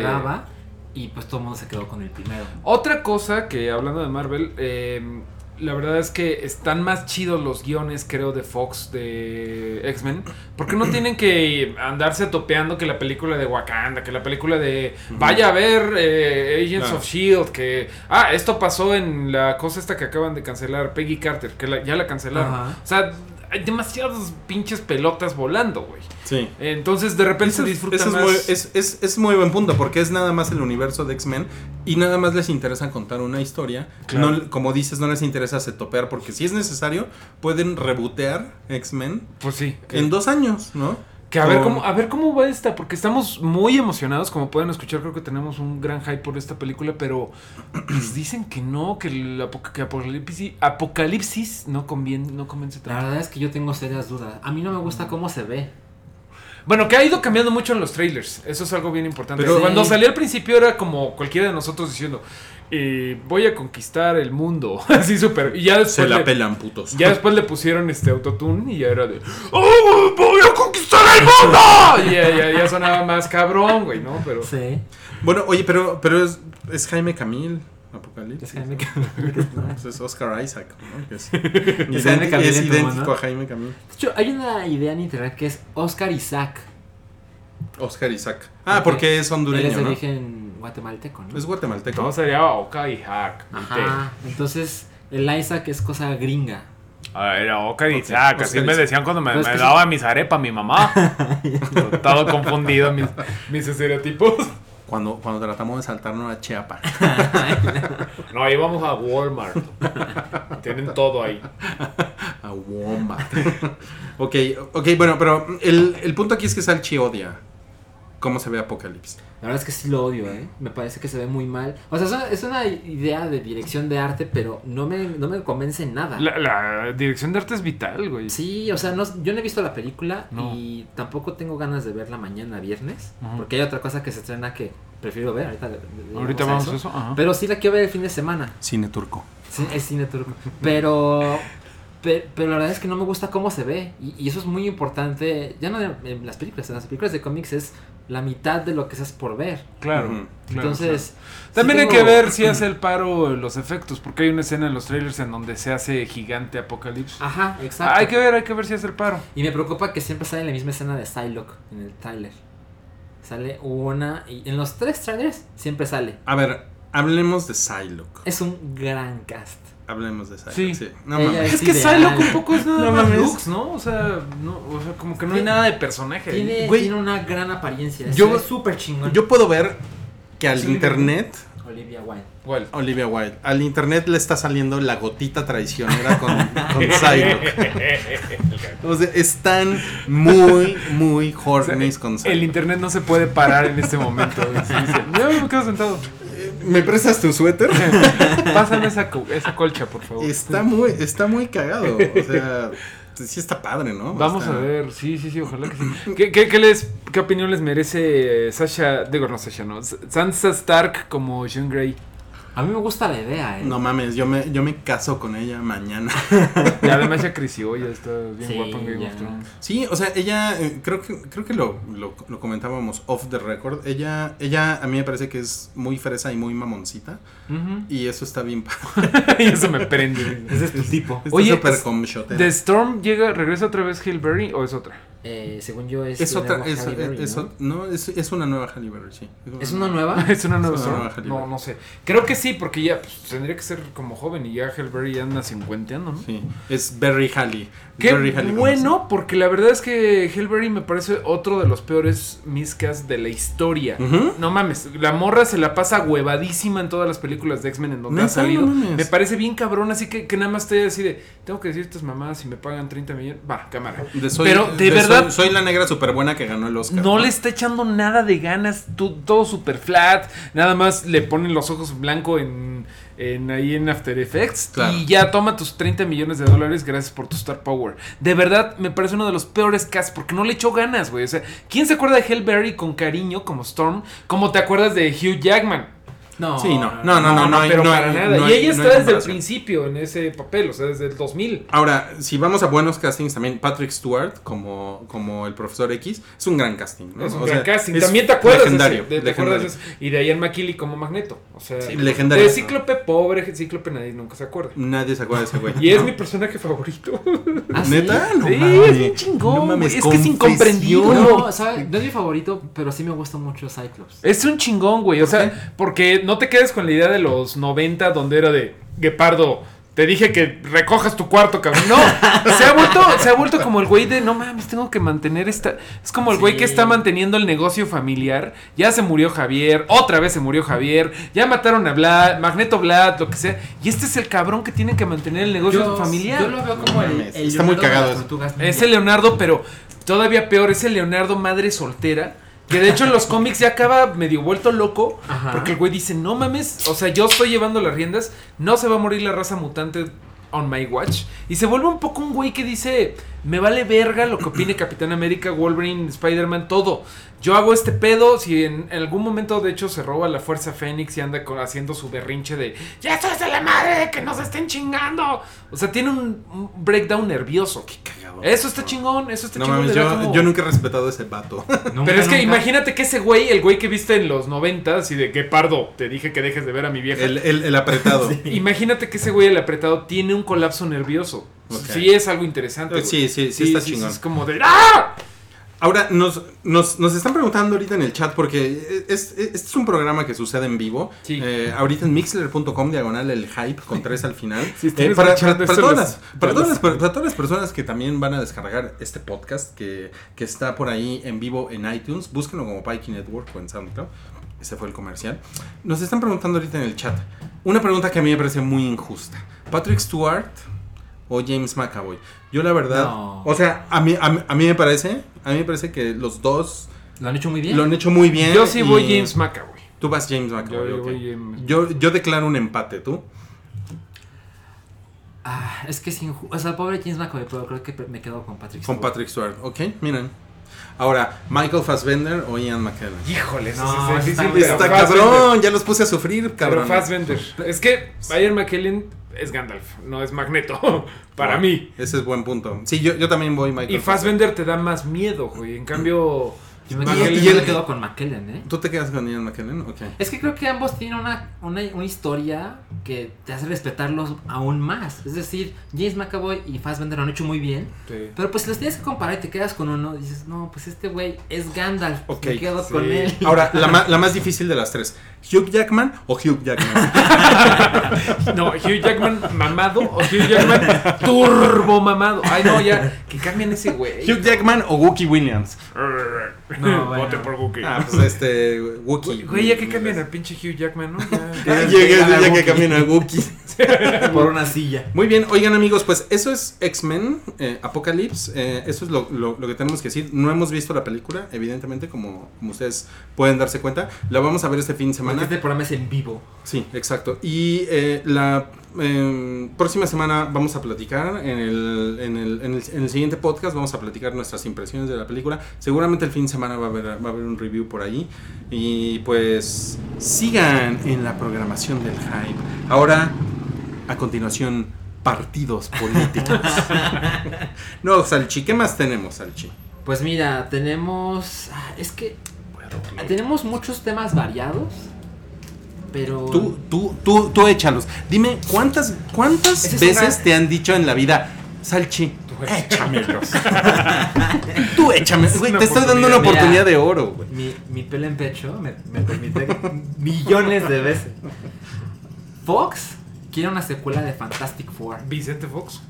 Y pues todo el mundo se quedó con el primero. Otra cosa que hablando de Marvel, eh, la verdad es que están más chidos los guiones, creo, de Fox de X-Men. Porque no tienen que andarse topeando que la película de Wakanda, que la película de vaya a ver eh, Agents of Shield, que ah, esto pasó en la cosa esta que acaban de cancelar, Peggy Carter, que la- ya la cancelaron. O sea, hay demasiadas pinches pelotas volando, güey. Sí. Entonces de repente Eso se disfruta eso es más. muy, es, es- es muy buen punto, porque es nada más el universo de X-Men y nada más les interesa contar una historia. Claro. No, como dices, no les interesa setopear, porque si es necesario, pueden rebotear X-Men Pues sí. en dos años, ¿no? Que a ver cómo, a ver cómo va esta, porque estamos muy emocionados, como pueden escuchar, creo que tenemos un gran hype por esta película, pero pues dicen que no, que el que apocalipsis, apocalipsis no conviene, no convence La tanto. verdad es que yo tengo serias dudas. A mí no me gusta cómo se ve. Bueno, que ha ido cambiando mucho en los trailers, eso es algo bien importante. Pero- Cuando salió al principio era como cualquiera de nosotros diciendo, eh, voy a conquistar el mundo, así súper, y ya después Se la le- pelan, putos. Ya después le pusieron este autotune y ya era de ¡Oh, voy a conquistar el mundo! Y ya, ya, ya sonaba más cabrón, güey, ¿no? Pero Sí. Bueno, oye, pero, pero es, es Jaime Camil, Apocalipsis. Es Jaime No, pues es Oscar Isaac, ¿no? Que es, Camil es idéntico a Jaime Camil. De hecho, hay una idea en internet que es Oscar Isaac. Oscar Isaac. Ah, porque es Él hondureño, es de ¿no? origen guatemalteco, ¿no? Es guatemalteco. no sería Oka y Hack. Ajá. Entonces, el Isaac es cosa gringa. Era Oka y Ok, Isaac, Oscar así me Isaac. decían cuando me, es me daba mis arepas mi mamá. Todo confundido mis, mis estereotipos. Cuando, cuando tratamos de saltarnos a Chiapa. No, íbamos a Walmart. Tienen todo ahí. A Wombat. ok, ok, bueno, pero el, el punto aquí es que Salchi odia cómo se ve Apocalipsis. La verdad es que sí lo odio, ¿eh? Me parece que se ve muy mal. O sea, es una, es una idea de dirección de arte, pero no me, no me convence en nada. La, la dirección de arte es vital, güey. Sí, o sea, no, yo no he visto la película No. y tampoco tengo ganas de verla mañana viernes, porque hay otra cosa que se estrena que prefiero ver. Ahorita, Ahorita vamos a eso. Ajá. Pero sí la quiero ver el fin de semana. Cine turco. Sí, es cine turco. Pero, pe- pero, la verdad es que no me gusta cómo se ve. Y, y eso es muy importante. Ya no en las películas, en las películas de cómics es la mitad de lo que estás por ver. Claro. Entonces. claro. También hay que ver si hace el paro los efectos, porque hay una escena en los trailers en donde se hace gigante apocalipsis. Ajá, exacto. hay que ver, hay que ver si hace el paro. Y me preocupa que siempre sale en la misma escena de Psylocke en el trailer. Sale una. Y en los tres trailers siempre sale. A ver, hablemos de Psylocke. Es un gran cast. Hablemos de Psylocke. Sí. No Ella mames. Es que. Psylocke un poco es nada No más mames. looks, ¿no? O sea, no, o sea, como que no hay nada de personaje. Tiene, Güey. tiene una gran apariencia. Es Yo- súper chingón. Yo puedo ver que al Sí, internet, Olivia Wilde. Olivia Wilde, al internet le está saliendo la gotita traicionera con, con Psylocke. O sea, están muy, muy hornies con El Psylocke. internet no se puede parar en este momento. Sí, Yo me quedo sentado. ¿Me prestas tu suéter? Pásame esa, esa colcha, por favor. Está muy, está muy cagado. O sea, sí está padre, ¿no? Vamos Está- a ver, sí, sí, sí, ojalá que sí. ¿Qué, qué, qué les, ¿Qué opinión les merece Sasha, digo no Sasha, no, Sansa Stark como Jean Grey? A mí me gusta la idea, ¿eh? No mames, yo me, yo me caso con ella mañana. Y además ya creció, ya está bien Sí, guapa en Game of Thrones. Sí, o sea, ella, eh, creo que, creo que lo, lo, lo comentábamos off the record. Ella, ella a mí me parece que es muy fresa y muy mamoncita. Y eso está bien y eso me prende. Ese es tu tipo. Está Oye, súper es-. ¿The Storm llega, regresa otra vez Hillberry o es otra? eh, según yo es, Es otra, es, Berry, es- ¿no? no, es, es una nueva Halle Berry, sí. ¿Es una nueva? ¿Es una nueva Es una nueva No, no sé. Creo que sí, porque ya pues, tendría que ser como joven y ya Hellberry ya anda cincuenteando, ¿no? Sí, es Berry Halle. Qué Berry Halle, ¿cómo bueno, porque la verdad es que Hellberry me parece otro de los peores miscas de la historia. No mames, la morra se la pasa huevadísima en todas las películas de X-Men en donde ha salido. No me parece bien cabrón, así que, que nada más estoy así de, tengo que decir estas mamadas y me pagan 30 millones. Va, cámara. De soy- Pero de, de verdad, Soy, soy la negra súper buena que ganó el Oscar. no le está echando nada de ganas, todo super flat, nada más le ponen los ojos en, en ahí en After Effects Claro. y ya toma tus 30 millones de dólares gracias por tu Star Power. De verdad, me parece uno de los peores casts porque no le echó ganas, güey. O sea, ¿quién se acuerda de Hellberry con cariño como Storm? ¿Cómo te acuerdas de Hugh Jackman? No, Sí, no, no, no, no, no, hay- pero no para nada. no y ella no está desde el principio en ese papel, o sea, desde el 2000. Ahora, si vamos a buenos castings también, Patrick Stewart como, como el profesor X es un gran casting. ¿no? Es un O gran sea, casting. También te acuerdas legendario, de ese- de- te legendario. acuerdas de ese- y de Ian McKinley como Magneto. O sea, Sí, legendario. De Cíclope pobre, Cíclope nadie nunca se acuerda. Nadie se acuerda de ese güey. Y es mi personaje favorito. ¿Ah, sí? ¿Neta? No Sí, mames. es bien chingón, No mames, güey. Es que es incomprendido. No, ¿sabe? no es mi favorito, pero sí me gusta mucho Cyclops. Es un chingón, güey. O sea, porque no te quedes con la idea de los 90 donde era de Guepardo. Te dije que recojas tu cuarto, cabrón. No, se ha vuelto, se ha vuelto como el güey de no mames, tengo que mantener esta. Es como el güey que está manteniendo el negocio familiar. Ya se murió Javier, otra vez se murió Javier, ya mataron a Vlad, Magneto Vlad, lo que sea. Y este es el cabrón que tiene que mantener el negocio familiar. Yo lo veo como el, está muy Leonardo cagado. Es el Leonardo, pero todavía peor, es el Leonardo madre soltera. Que de hecho en los cómics ya acaba medio vuelto loco. Ajá. Porque el güey dice, no mames, o sea, yo estoy llevando las riendas, no se va a morir la raza mutante on my watch. Y se vuelve un poco un güey que dice, me vale verga lo que opine Capitán América, Wolverine, Spider-Man, todo. Yo hago este pedo, si en, en algún momento de hecho se roba la Fuerza Fénix y anda haciendo su berrinche de, ya estoy hasta la madre de que nos estén chingando. O sea, tiene un, un breakdown nervioso. Cagado. Eso está chingón, eso está No chingón. yo, como- yo nunca he respetado a ese vato. Nunca, Pero es que nunca. imagínate que ese güey, el güey que viste en los 90 y de que pardo, te dije que dejes de ver a mi vieja. el, el, el apretado. Imagínate que ese güey, el apretado, tiene un colapso nervioso. Ok. Sí es algo interesante. güey. Sí, sí, sí está chingón. es como de ¡Ah! Ahora, nos, nos, nos están preguntando ahorita en el chat, porque es, es- este es un programa que sucede en vivo. Sí. Eh, ahorita en mixler.com, diagonal el hype, con tres al final. Eh, para, todas las, para, todas las, para todas las personas que también van a descargar este podcast, que, que está por ahí en vivo en iTunes, búsquenlo como Pikey Network o en SoundCloud. Ese fue el comercial. Nos están preguntando ahorita en el chat. Una pregunta que a mí me parece muy injusta. ¿Patrick Stewart o James McAvoy? Yo la verdad... No. O sea, a mí, a, mí, a mí me parece... A mí me parece que los dos Lo han hecho muy bien. lo han hecho muy bien. Yo sí voy James McAvoy. Tú vas James McAvoy. Yo- yo ok. voy James- yo, yo declaro un empate, ¿tú? Ah, es que sin. O sea, pobre James McAvoy, pero creo que me quedo con Patrick. Con Stewart. Patrick Stewart. Ok, miren. Ahora, Michael Fassbender o Ian McKellen. Híjole, eso No, sí es está difícil. pero Está cabrón, ya los puse a sufrir, Pero cabrón. Fassbender. Es que Ian McKellen es Gandalf, no es Magneto. Para mí. Ese es buen punto. Sí, yo, yo también voy Michael Y Fassbender te da más miedo, güey. En cambio. Yo me, Y- quedo, y yo me quedo con McKellen, ¿eh? ¿Tú te quedas con Ian McKellen? Ok. Es que creo que ambos tienen una, una, una historia que te hace respetarlos aún más. Es decir, James McAvoy y Fassbender lo han hecho muy bien. Sí. Pero pues si los tienes que comparar y te quedas con uno, dices, no, pues este güey es Gandalf. Ok, me quedo sí. con él. Ahora, la, ma- la más difícil de las tres. ¿Hugh Jackman o Hugh Jackman? No, Hugh Jackman mamado o Hugh Jackman turbo mamado. Ay, no, ya, que cambien ese güey. ¿Hugh Jackman o Wookie Williams? No, bueno. Vote por Wookiee. Ah, pues este, Wookie. Güey, ya que cambian al pinche Hugh Jackman, ¿no? Ya. Ya, ya- ya que camina a Wookie. Por una silla. Muy bien, oigan amigos, pues eso es X-Men, eh, Apocalypse, eh, eso es lo, lo- lo que tenemos que decir. No hemos visto la película, evidentemente, como, como ustedes pueden darse cuenta. La vamos a ver este fin de semana. Porque este programa es en vivo. Sí, exacto. Y eh, la eh, próxima semana vamos a platicar, en el, en, el, en, el, en el siguiente podcast vamos a platicar nuestras impresiones de la película. Seguramente el fin de semana va a haber, va a haber un review por ahí. Y pues sigan en la programación del hype. Ahora, a continuación, partidos políticos. no, Salchi, ¿qué más tenemos, Salchi? Pues mira, tenemos. ah, Es que. Tenemos muchos temas variados. Pero. Tú, tú, tú, tú échalos. Dime, ¿cuántas, cuántas veces una- te han dicho en la vida, Salchi. Échamelos. Tú échame. Güey, te estoy dando una oportunidad. de oro, güey. Mi, mi pelo en pecho me, me permite millones de veces. Fox quiere una secuela de Fantastic Four. Vicente Fox.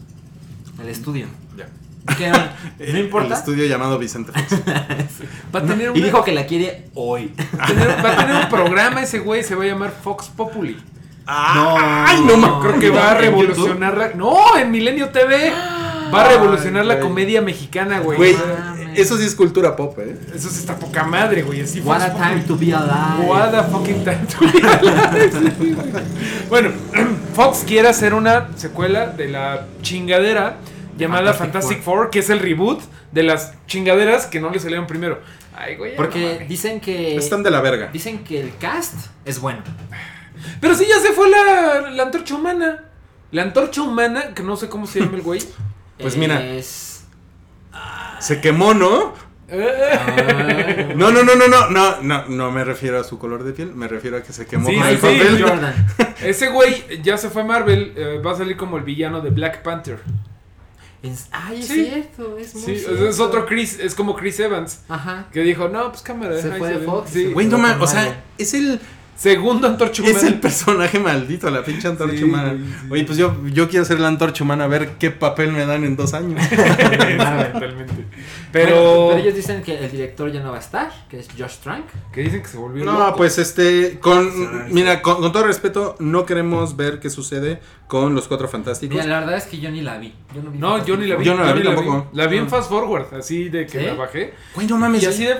El estudio. Ya. Que no El importa. estudio llamado Vicente Fox. Va a tener Y una- dijo que la quiere hoy. tener- va a tener un programa ese güey, se va a llamar Fox Populi. No. Ay, no me Creo que va a ¿En revolucionar la... No, en Milenio TV. Va a revolucionar la comedia mexicana, güey. Güey, eso sí es cultura pop, ¿eh? Eso sí está poca madre, güey. Así What a time to be alive. What a fucking time to be alive. Bueno, Fox quiere hacer una secuela de la chingadera llamada Fantastic Fantastic Four, que es el reboot de las chingaderas que no le salieron primero. Ay, güey. no Porque dicen que. Están de la verga. Dicen que el cast es bueno. Pero sí, ya se fue la, la antorcha humana. La antorcha humana, que no sé cómo se llama el güey. Pues mira. Es. Se quemó, ¿no? Ah, No, no, no, no, no, no, no, no me refiero a su color de piel, me refiero a que se quemó Sí, con sí, el sí, papel. Jordan. Ese güey ya se fue a Marvel. eh, va a salir como el villano de Black Panther. Es- Ay, es Sí. cierto, es muy Sí, cierto. es otro Chris, es como Chris Evans. Ajá. Que dijo, no, pues cámara. Se fue de ve". Fox, Sí. se Güey, no o sea, es el, Segundo antorcha humana. es el personaje maldito, la pinche antorcha Sí, humana. sí. Oye, pues yo, yo quiero ser la antorcha humana, a ver qué papel me dan en dos años. Totalmente. Pero, Pero. pero ellos dicen que el director ya no va a estar, que es Josh Trank. Que dicen que se volvió. No, loco. pues este, con, mira, con, con todo respeto, no queremos ver qué sucede con los cuatro fantásticos. Mira, la verdad es que yo ni la vi. Yo no, vi No, yo ni la vi. Yo no la vi tampoco. La vi en. Fast Forward, así de que ¿Sí? la bajé. Güey, no mames. Y así de.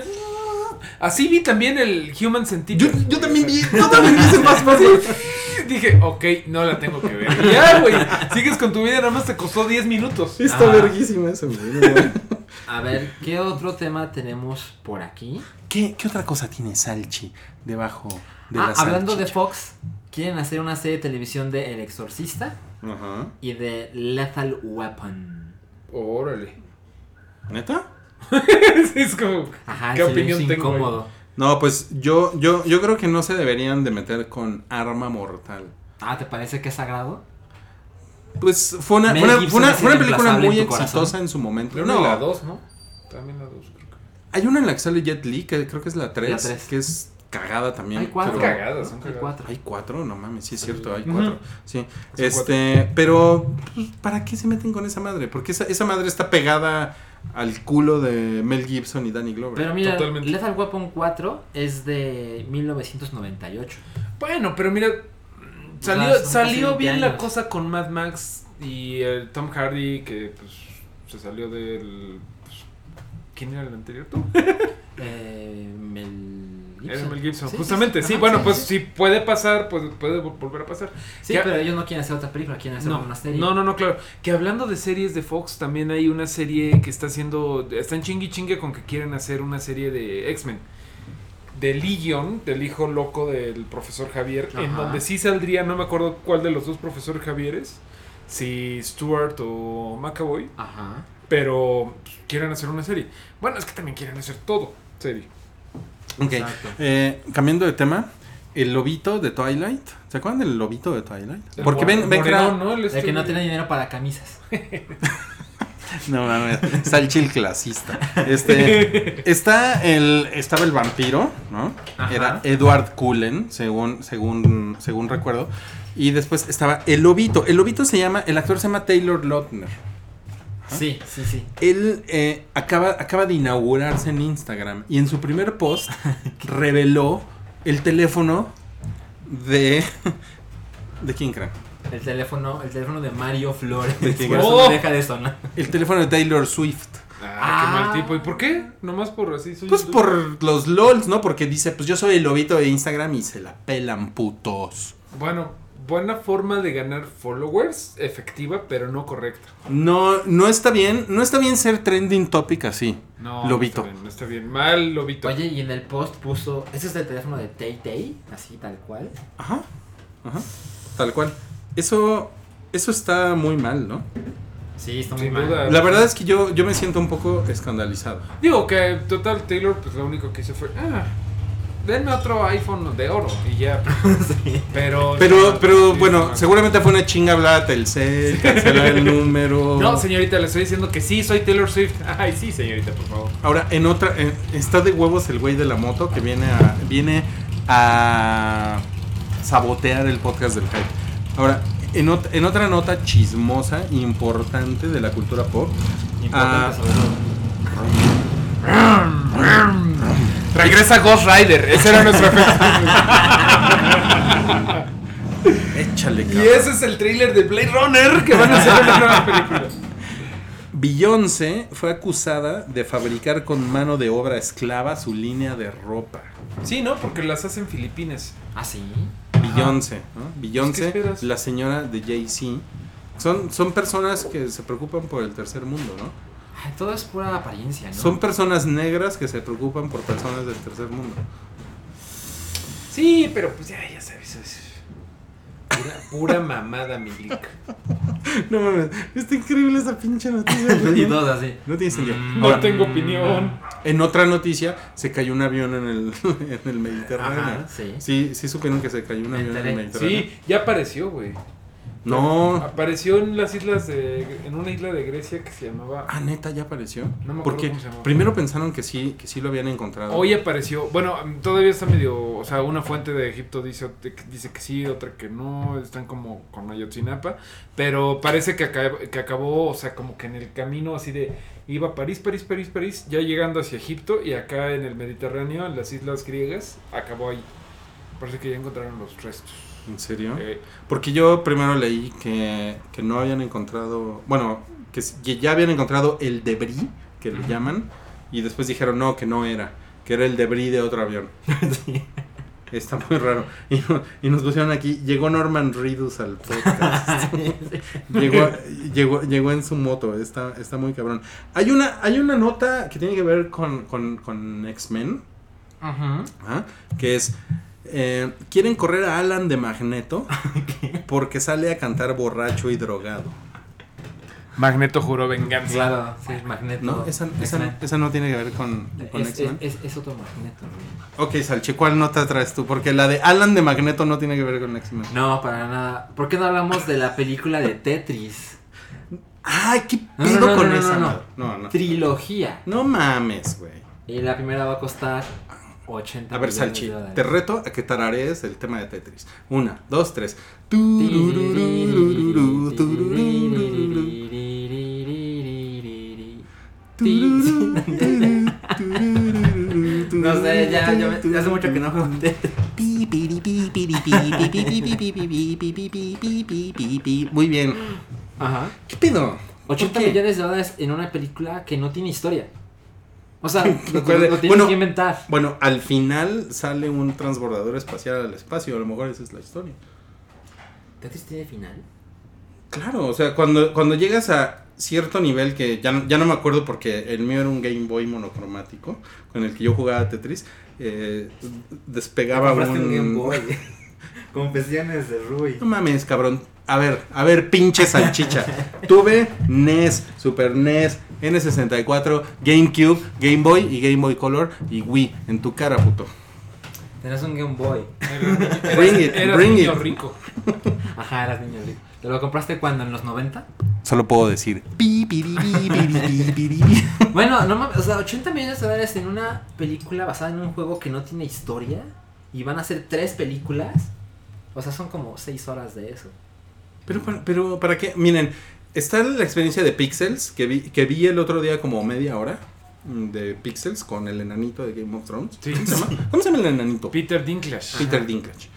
Así vi también el Human Centipede. yo, yo también vi, yo también vi ese Fast Forward. Dije, ok, no la tengo que ver. Y ya, güey. Sigues con tu vida, nada más te costó 10 minutos. Está Ah. verguísima eso, güey. no mames. A ver, ¿qué otro tema tenemos por aquí? ¿Qué, ¿Qué otra cosa tiene Salchi debajo de Ah, la hablando de salchicha? Fox, quieren hacer una serie de televisión de El Exorcista Ajá. y de Lethal Weapon. Órale. ¿Neta? Es como. Ajá, ¿Qué opinión tengo? incómodo. No, pues yo, yo, yo creo que no se deberían de meter con arma mortal. Ah, ¿te parece que es sagrado? Pues fue una, fue una, fue una- es fue una película muy en tu corazón. exitosa en su momento. Creo No, que la 2, ¿no? También la 2, creo que. hay una en la que sale Jet Li, que creo que es la 3, La tres. que es cagada también. Hay cuatro. Pero- cagadas, son Hay cuatro. Hay cuatro, no mames, sí es cierto, hay cuatro. Sí. Son Este, pero pues, ¿para qué se meten con esa madre? Porque esa, esa madre está pegada al culo de Mel Gibson y Danny Glover. Pero mira, Totalmente. Lethal Weapon 4 es de 1998. Bueno, pero mira, salió, son casi salió 20 bien la cosa con Mad Max y el Tom Hardy que pues se salió del... pues, ¿Quién era el anterior? ¿Tú? Eh, Mel Gibson. Mel Gibson. Sí, Justamente, sí, Ajá, bueno, pues si puede pasar, pues puede vol- volver a pasar. Sí, pero ellos no quieren hacer otra película, quieren hacer No, una serie. no, no, no, claro. Que hablando de series de Fox, también hay una serie que está haciendo. Están chingui chingue con que quieren hacer una serie de X-Men. De Legion, del hijo loco del profesor Javier, en donde sí saldría, no me acuerdo cuál de los dos profesores Javieres, si Stewart o McAvoy, Ajá. pero quieren hacer una serie. Bueno, es que también quieren hacer todo serie. Ok, eh, cambiando de tema, el lobito de Twilight. ¿Se acuerdan del lobito de Twilight? El Porque ven, ven que morenón, era- ¿no? El El que este- no tiene dinero para camisas. No mames, Salchi el clasista. Este, está el, estaba el vampiro, ¿no? Ajá. Era Edward Cullen, según, según, según recuerdo. Y después estaba el lobito. El lobito se llama, el actor se llama Taylor Lautner. Sí, sí, sí. Él eh, acaba, acaba de inaugurarse en Instagram y en su primer post reveló el teléfono de... ¿De quién creen? El teléfono, el teléfono de Mario Flores. ¿De Por quién eso es? no deja de sonar. El teléfono de Taylor Swift. Ah, Ah. qué mal tipo. ¿Y por qué? Nomás por así. soy Pues por los LOLs, ¿no? Porque dice, pues yo soy el lobito de Instagram y se la pelan putos. Bueno, buena forma de ganar followers, efectiva, pero no correcta. No, no está bien, no está bien ser trending topic así. No, Lobito. No está bien, no está bien. Mal, lobito. Oye, y en el post puso. Ese es el teléfono de Tay Tay, así tal cual. Ajá. Ajá. Tal cual. Eso, eso está muy mal, ¿no? Sí, está muy Sin mal. duda. La verdad es que yo, yo me siento un poco escandalizado. Digo que total Taylor, pues lo único que hizo fue. Ah, denme otro iPhone de oro y ya. Pero, Pero, pero sí, bueno, no. seguramente fue una chinga hablar a Telcel, cancelar el número. No, señorita, le estoy diciendo que sí, soy Taylor Swift. Ay, sí, señorita, por favor. Ahora, en otra, en- está de huevos el güey de la moto que viene a, viene a sabotear el podcast del hype. Ahora, en, ot- en otra nota chismosa, importante de la cultura pop, ah, Importante sobre todo. Regresa Ghost Rider, ese era nuestro efecto. échale y cabrón. ese es el trailer de Blade Runner que van a hacer una nueva película. Beyoncé fue acusada de fabricar con mano de obra esclava su línea de ropa. Sí, ¿no? Porque las hacen Filipinas. Ah, sí. Beyoncé, ¿no? Beyoncé, ¿qué esperas? la señora de Jay-Z. Son, son personas que se preocupan por el tercer mundo, ¿no? Ay, todo es pura apariencia, ¿no? Son personas negras que se preocupan por personas del tercer mundo. Sí, pero pues ya, ya sabes. es Pura, pura mamada, mi Lick. No mames, está increíble esa pinche noticia. güey. y todos así. No tiene sentido. Mm. Ahora, No tengo opinión. en otra noticia, se cayó un avión en el, en el Mediterráneo. Ajá, sí. Sí, sí supieron que se cayó un avión en el. Mediterráneo. Sí, ya apareció, güey. No. Apareció en las islas de. En una isla de Grecia que se llamaba. Ah, neta, ya apareció. No me acuerdo Porque cómo se llamaba. primero pensaron que sí, que sí lo habían encontrado. Hoy apareció, bueno, todavía está medio, o sea, una fuente de Egipto dice, dice que sí, otra que no, están como con Ayotzinapa, pero parece que, acab- que acabó, o sea, como que en el camino así de, iba a París, París, París, París, ya llegando hacia Egipto y acá en el Mediterráneo, en las islas griegas, acabó ahí. Parece que ya encontraron los restos. ¿En serio? Eh, Porque yo primero leí que, que no habían encontrado, bueno, que, ya habían encontrado el debris, que le llaman, y después dijeron no, que no era, que era el debris de otro avión. Está muy raro. Y, no- y nos pusieron aquí, llegó Norman Reedus al podcast. llegó, llegó, llegó en su moto, está, está muy cabrón. Hay una, hay una nota que tiene que ver con, con, con X-Men. Ajá, que es eh, quieren correr a Alan de Magneto porque sale a cantar borracho y drogado. Magneto juró venganza. Claro, sí, Magneto. No, esa, esa, no tiene que ver con, con Es, es, X-Men. es, es otro Magneto. Ok, Salche, ¿cuál nota traes tú? Porque la de Alan de Magneto no tiene que ver con X-Men. No, para nada. ¿Por qué no hablamos de la película de Tetris? Ay, ¿qué pedo no, no, con no, esa? no, no. madre? No, no. Trilogía. No mames, güey. Y la primera va a costar 80 A ver, Salchi, de te reto a que tararees el tema de Tetris. Una, dos, tres. No sé, ya, me- hace mucho que no juego. Muy bien. Ajá. ¿Qué pedo? 80 ¿Por qué? millones de dólares en una película que no tiene historia. O sea, lo, lo Puede- tienes bueno, que inventar. Bueno, al final sale un transbordador espacial al espacio. A lo mejor esa es la historia. ¿Tetris tiene final? Claro, o sea, cuando, cuando llegas a cierto nivel que ya, no- ya no me acuerdo porque el mío era un Game Boy monocromático con el que yo jugaba Tetris, eh, despegaba un... un Game Boy. Confesiones de Rui. No mames, cabrón. A ver, a ver, pinche salchicha. Tuve NES, Super NES, N64, GameCube, Game Boy y Game Boy Color y Wii en tu cara, puto. Tenés un Game Boy. Eras- Bring it, eras bring niño it. rico. Ajá, eras niño rico. ¿Te lo compraste cuando? ¿En los 90? Solo puedo decir. pi, piri, pi, piri, pi, piri, pi. Bueno, no mames, o sea, 80 millones de dólares en una película basada en un juego que no tiene historia y van a ser tres películas. O sea, son como 6 horas de eso. Pero, para- pero, ¿para qué? Miren, está la experiencia de Pixels que vi, que vi el otro día como media hora mm, de Pixels con el enanito de Game of Thrones. Sí. ¿Cómo se llama? ¿Cómo se llama el enanito? Peter Dinklage. Peter Dinklage.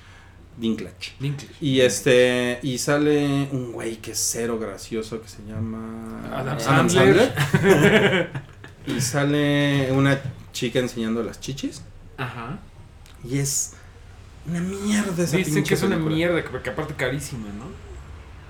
Dinklage. Dinklage. Y este, y sale un güey que es cero gracioso que se llama Adam Sandler. y sale una chica enseñando las chichis. Ajá. Y es una mierda esa Dicen que es una mierda, que- porque aparte carísima, ¿no?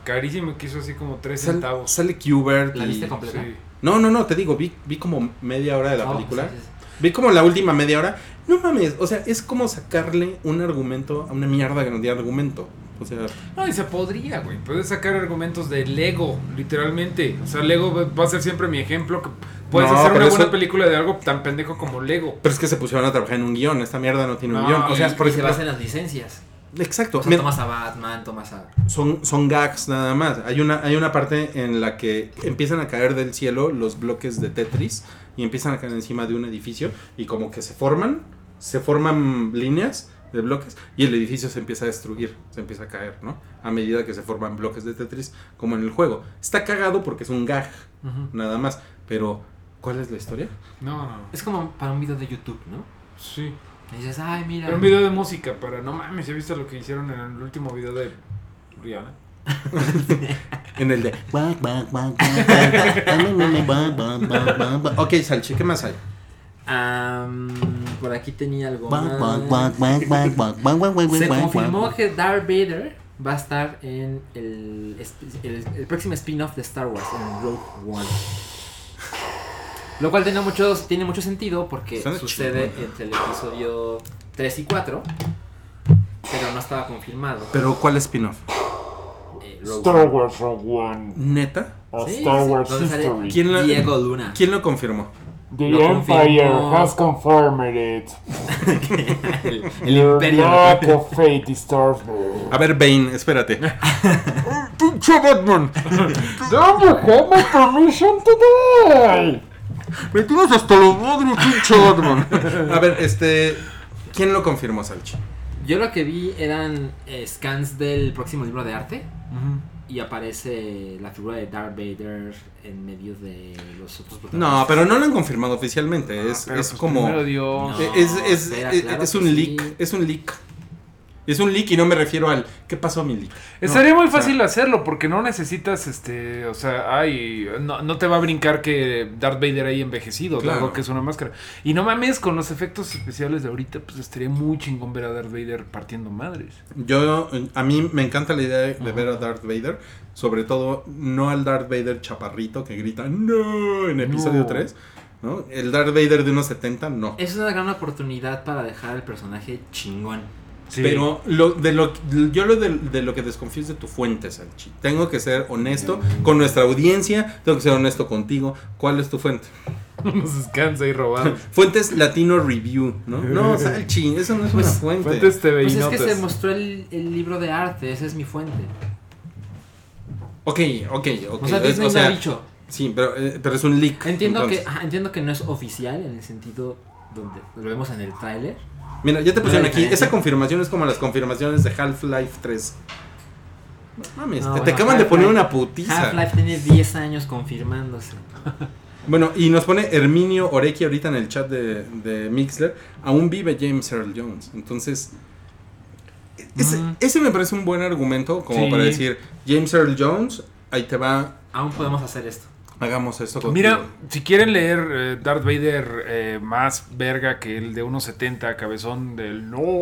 Carísima que hizo así como 3 Sal- centavos. sale Qbert. ¿La y- viste completa? Sí. No, no, no, te digo, vi, vi como media hora de la Oh, película. sí, sí, sí. Vi como la última media hora. No mames, o sea, es como sacarle un argumento a una mierda que no tiene argumento. O sea, No, y se podría, güey. Puedes sacar argumentos de Lego, literalmente. O sea, Lego va- a ser siempre mi ejemplo. Que puedes No, hacer una buena eso- película de algo tan pendejo como Lego. pero es que se pusieron a trabajar en un guion. Esta mierda no tiene un guion. O Y- sea, por y se ejemplo, basa en las licencias. Exacto. O sea, Mira, tomas a Batman, tomas a... son, son gags nada más. Hay una, hay una parte en la que empiezan a caer del cielo los bloques de Tetris y empiezan a caer encima de un edificio y como que se forman, se forman líneas de bloques y el edificio se empieza a destruir, se empieza a caer, ¿no? A medida que se forman bloques de Tetris como en el juego. Está cagado porque es un gag, nada más. Pero, ¿cuál es la historia? No, no. Es como para un video de YouTube, ¿no? Sí. Y dices, ay, mira. Era un video de música para. No mames, ¿ya viste lo que hicieron en el último video de Rihanna? En el de... ok, Salchi, ¿qué más hay? Am, por aquí tenía algo. Se confirmó que Darth Vader va a estar en el, el próximo spin-off de Star Wars, en Rogue One. Lo cual tiene mucho, tiene mucho sentido porque Suena sucede chingón. entre el episodio 3 y 4, pero no estaba confirmado. Pero, ¿cuál spin-off? Eh, Star. Wars Rogue One. ¿Neta? Sí, Star Wars History. ¿Quién lo, Diego Luna. ¿Quién lo confirmó? The Lo Empire confirmó. has confirmed it. el, el imperio. of disturbs me. A ver, Bane, espérate. ¡Pinche Batman! Don't you have my permission today? Me tienes hasta los madres, pinche Batman. A ver, este. ¿Quién lo confirmó, Salchi? Yo lo que vi eran eh, scans del próximo libro de arte y aparece la figura de Darth Vader en medio de los otros protagonistas. No, pero no lo han confirmado oficialmente. Es, Pero, es pues, como. Dios. No. es, es, espera, es- claro es un sí. leak. Es un leak. Es un leak y no me refiero al. ¿Qué pasó, mi leak? Estaría No, muy o sea, fácil hacerlo porque no necesitas, este, o sea, ay, no, no te va a brincar que Darth Vader haya envejecido, Claro. algo que es una máscara. Y no mames, con los efectos especiales de ahorita, pues estaría muy chingón ver a Darth Vader partiendo madres. Yo, a mí me encanta la idea de ver a Darth Vader, sobre todo no al Darth Vader chaparrito que grita no en episodio No. 3, ¿no? El Darth Vader de unos 70, no. Es una gran oportunidad para dejar al personaje chingón. Pero lo, de lo, yo lo de, de lo que desconfío es de tu fuente, Salchi. Tengo que ser honesto con nuestra audiencia, tengo que ser honesto contigo. ¿Cuál es tu fuente? nos descansa y robado. Fuentes Latino Review, ¿no? No, Salchi, eso no es una Pues, fuente. Fuentes TV Pues es que se mostró el, el libro de arte, esa es mi fuente. Ok, ok, ok. O sea, es- Disney o me ha sea, dicho. Sí, pero, eh, pero es un leak. Entiendo que, entiendo que no es oficial en el sentido donde lo vemos en el tráiler. Mira, ya te pusieron aquí. Esa confirmación es como las confirmaciones de Half-Life 3. No mames, No, te, te acaban de poner una putiza. Half-Life tiene 10 años confirmándose. Bueno, y nos pone Herminio Orequi ahorita en el chat de, de Mixler. Aún vive James Earl Jones. Entonces, ese, Mm. ese me parece un buen argumento como Sí. para decir, James Earl Jones, ahí te va, Aún podemos hacer esto. Hagamos esto contigo. Mira, si quieren leer eh, Darth Vader eh, más verga que el de 1.70, cabezón del no,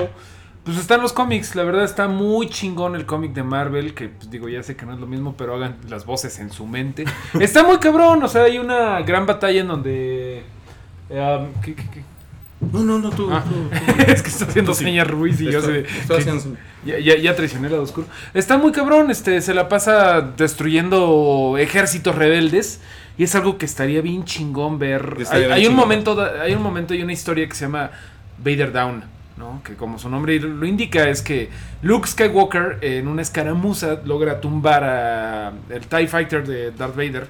pues están los cómics. La verdad está muy chingón el cómic de Marvel, que pues digo, ya sé que no es lo mismo, pero hagan las voces en su mente. está muy cabrón, o sea, hay una gran batalla en donde... eh, um, ¿qué- qué- qué? No, no, no, tú. Ah. tú. es que está haciendo señas Ruiz y yo Estoy- sé... estoy que- haciendo su- ya, ya, ya traicioné lado oscuro. Está muy cabrón, este, se la pasa destruyendo ejércitos rebeldes. Y es algo que estaría bien chingón ver. Hay, Estaría bien hay un momento, hay un momento y una historia que se llama Vader Down, ¿no? Que como su nombre lo indica es que Luke Skywalker en una escaramuza logra tumbar a el TIE Fighter de Darth Vader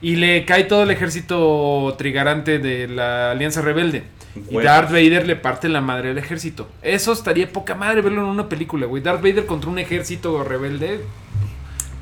y le cae todo el ejército trigarante de la Alianza Rebelde. Y. Darth Vader le parte la madre al ejército. Eso estaría poca madre verlo en una película, güey. Darth Vader contra un ejército rebelde.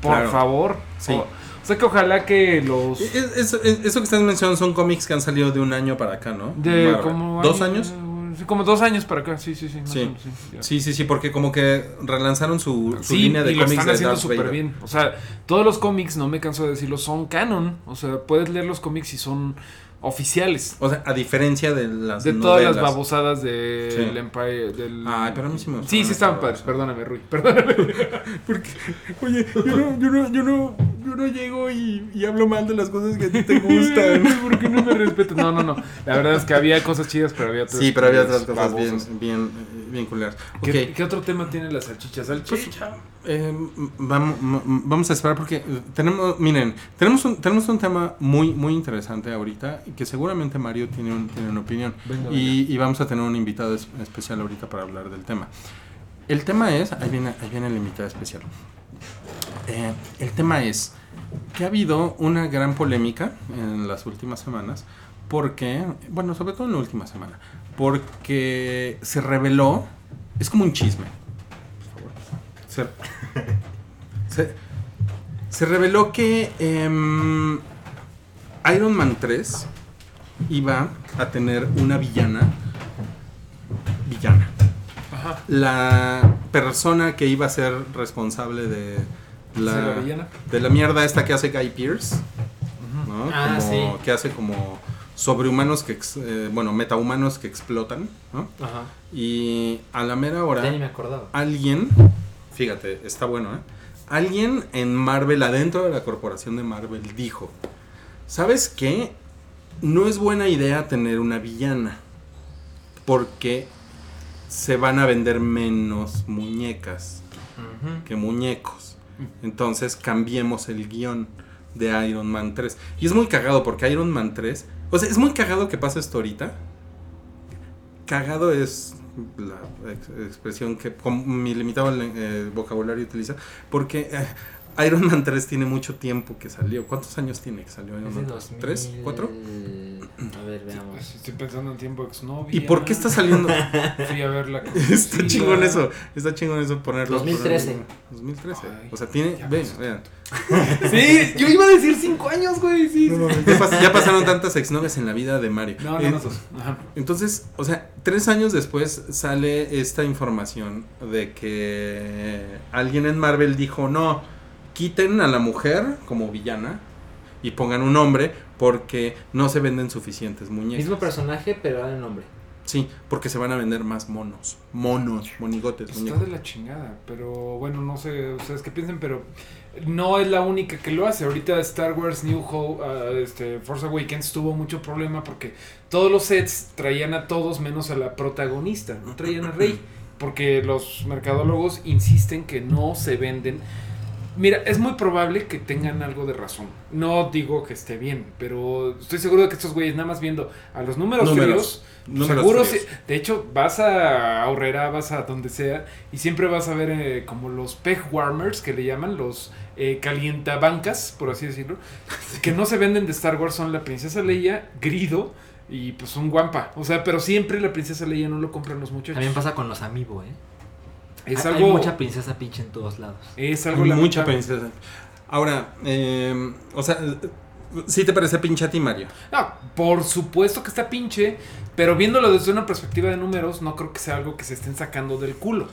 Por Claro. favor. Sí. O, o sea que ojalá que los... Es- eso que estás mencionando son cómics que han salido de un año para acá, ¿no? De Marvel. como ¿Dos año- años? Sí, como dos años para acá, sí, sí, sí. Sí. menos, sí. Sí, sí, sí, porque como que relanzaron su, su Sí, línea de y lo cómics están de haciendo súper bien. O sea, todos los cómics, no me canso de decirlo, son canon. O sea, puedes leer los cómics y son oficiales. O sea, a diferencia de las De todas las babosadas del Sí. Empire. Del... Ay, pero a mí sí me Sí, sí estaban padres. Perdóname, Rui. Perdóname. Oye, yo no, yo no, yo no, yo no llego y, y hablo mal de las cosas que a ti te gustan. ¿Por qué no me respetas? No, no, no. La verdad es que había cosas chidas, pero había otras Sí, pero había otras cosas bien, babosas. bien, bien culeras. ¿Qué, otro tema tiene la salchicha? Salchicha. Eh, vamos, vamos a esperar porque tenemos, miren, tenemos un, tenemos un tema muy, muy interesante ahorita que seguramente Mario tiene, un, tiene una opinión. y, y vamos a tener un invitado es- especial ahorita para hablar del tema. El tema es, ahí viene, ahí viene el invitado especial. Eh, el tema es que ha habido una gran polémica en las últimas semanas porque, bueno, sobre todo en la última semana, porque se reveló, es como un chisme. Se, se, se reveló que em, Iron Man 3 iba a tener una villana. Villana. La persona que iba a ser responsable de la, de la mierda esta que hace Guy Pierce. ¿no? Ah, Como- sí. Que hace como sobrehumanos que, ex- eh, bueno, metahumanos que explotan. ¿no? Ajá. Y a la mera hora Ya ni me acordaba. alguien, fíjate, está bueno, ¿eh? Alguien en Marvel, adentro de la corporación de Marvel, dijo, ¿sabes qué? No es buena idea tener una villana, porque se van a vender menos muñecas que muñecos. Entonces cambiemos el guion de Iron Man 3. Y es muy cagado porque Iron Man 3, o sea, es muy cagado que pase esto ahorita. Cagado es la ex- expresión que mi limitado eh, vocabulario utiliza, porque eh, Iron Man 3 tiene mucho tiempo que salió. ¿Cuántos años tiene que salió Iron Man 3? ¿Tres? 2000, ¿Cuatro? A ver, veamos. Estoy pensando en tiempo exnovia. ¿Y por qué está saliendo? Fui a ver la está chingón eso, está chingón eso ponerlo. 2013. ponerlo. 2013. Ay, o sea, tiene, ya ve, pasó. vean. Sí, yo iba a decir cinco años, güey. Sí, sí. Ya, pas- ya pasaron tantas exnovias en la vida de Mario. No, Eh, no, no. Ajá. Entonces, o sea, tres años después sale esta información de que alguien en Marvel dijo, no, quiten a la mujer como villana y pongan un hombre porque no se venden suficientes muñecas. Mismo personaje, pero ahora el nombre. Sí, porque se van a vender más monos. Monos, monigotes, Está muñecos. de la chingada, pero bueno, no sé ustedes qué piensen, pero no es la única que lo hace. Ahorita Star Wars New Hope, ah, este, Force Awakens tuvo mucho problema porque todos los sets traían a todos menos a la protagonista, no traían a Rey, porque los mercadólogos insisten que no se venden. Mira, es muy probable que tengan algo de razón. No digo que esté bien, pero estoy seguro de que estos güeyes nada más viendo a los números, Números. fríos, Números seguro fríos. sí- de hecho, vas a Aurrera, vas a donde sea, y siempre vas a ver eh, como los peg warmers, que le llaman, los eh, calientabancas, por así decirlo, que no se venden de Star Wars, son la princesa Leia, Grido y pues un guampa. O sea, pero siempre la princesa Leia no lo compran los muchachos. También pasa con los amiibo, ¿eh? Es Hay- algo, Hay mucha princesa pinche en todos lados. es algo Hay mucha princesa. Ahora, eh, o sea, ¿sí te parece pinche a ti, Mario? No, por supuesto que está pinche, pero viéndolo desde una perspectiva de números, no creo que sea algo que se estén sacando del culo.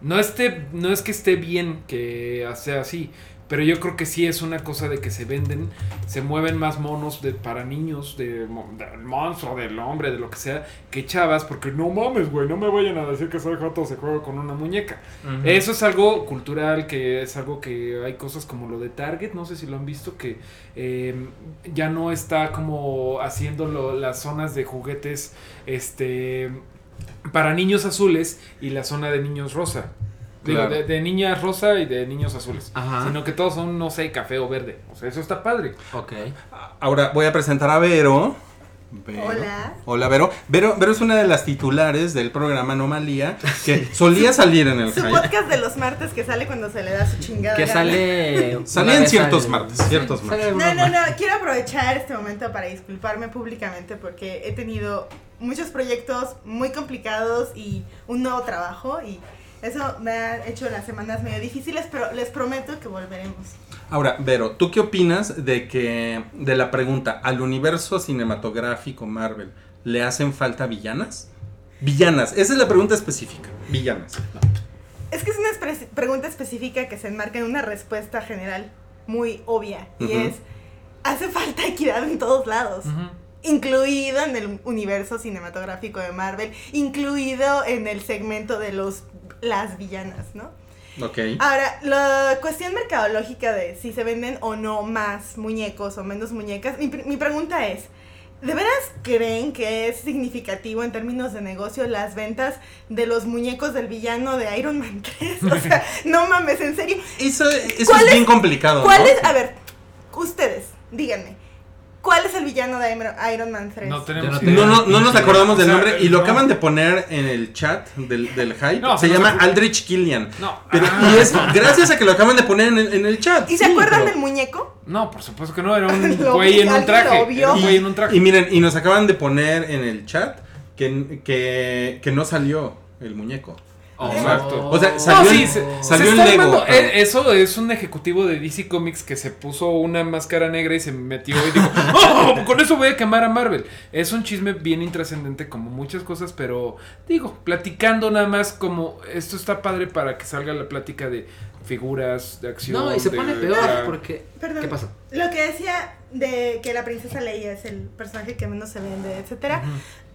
No, esté, no es que esté bien que sea así, pero yo creo que sí es una cosa de que se venden, se mueven más monos de, para niños, de, del monstruo, del hombre, de lo que sea, que chavas, porque no mames, güey, no me vayan a decir que soy joto se juega con una muñeca. Eso es algo cultural, que es algo que hay cosas como lo de Target, no sé si lo han visto, que eh, ya no está como haciendo lo- las zonas de juguetes este para niños azules y la zona de niños rosa. Digo, Claro. de, de niñas rosa y de niños azules. Ajá. Sino que todos son, no sé, café o verde. O sea, eso está padre. Ok. Ahora voy a presentar a Vero. Vero. Hola. Hola, Vero. Vero. Vero es una de las titulares del programa Anomalía que solía salir en el Su podcast de los martes que sale cuando se le da su chingada. Que gana. sale. una Salían vez ciertos al- martes, ciertos sale martes. No, no, no. Quiero aprovechar este momento para disculparme públicamente porque he tenido muchos proyectos muy complicados y un nuevo trabajo y eso me ha hecho las semanas medio difíciles, pero les prometo que volveremos. Ahora, Vero, ¿tú qué opinas de que de la pregunta al universo cinematográfico Marvel le hacen falta villanas? Villanas, esa es la pregunta específica. Villanas. Es que es una pregunta específica que se enmarca en una respuesta general muy obvia y es, hace falta equidad en todos lados. incluido en el universo cinematográfico de Marvel, incluido en el segmento de los las villanas, ¿no? Ok. Ahora, la cuestión mercadológica de si se venden o no más muñecos o menos muñecas, mi, mi pregunta es, ¿De veras creen que es significativo en términos de negocio las ventas de los muñecos del villano de Iron Man 3? O sea, no mames, en serio. Eso, eso ¿Cuál es es- bien complicado. ¿Cuál ¿no? es? A ver, ustedes, díganme. ¿Cuál es el villano de Iron- Man 3? No tenemos no. No, no, no nos acordamos del nombre y lo acaban de poner en el chat del, del hype. No, se no llama Aldrich Killian. No. Pero, Ah. y es gracias a que lo acaban de poner en el, en el chat. ¿Y se sí, acuerdan pero- del muñeco? No, por supuesto que no, era un güey en un traje. un güey en un traje. y miren, y nos acaban de poner en el chat que, que, que no salió el muñeco. Oh. Exacto. O sea, No, salió sí, el- se, salió se el Lego, armando- pero- eh, Eso es un ejecutivo de DC Comics que se puso una máscara negra y se metió y dijo, "Oh, con eso voy a quemar a Marvel. Es un chisme bien intrascendente como muchas cosas, pero digo, platicando nada más como esto está padre para que salga la plática de figuras, de acción. No, y se de- pone peor porque... Perdón. ¿Qué pasó? Lo que decía de que la princesa Leia es el personaje que menos se vende, etcétera.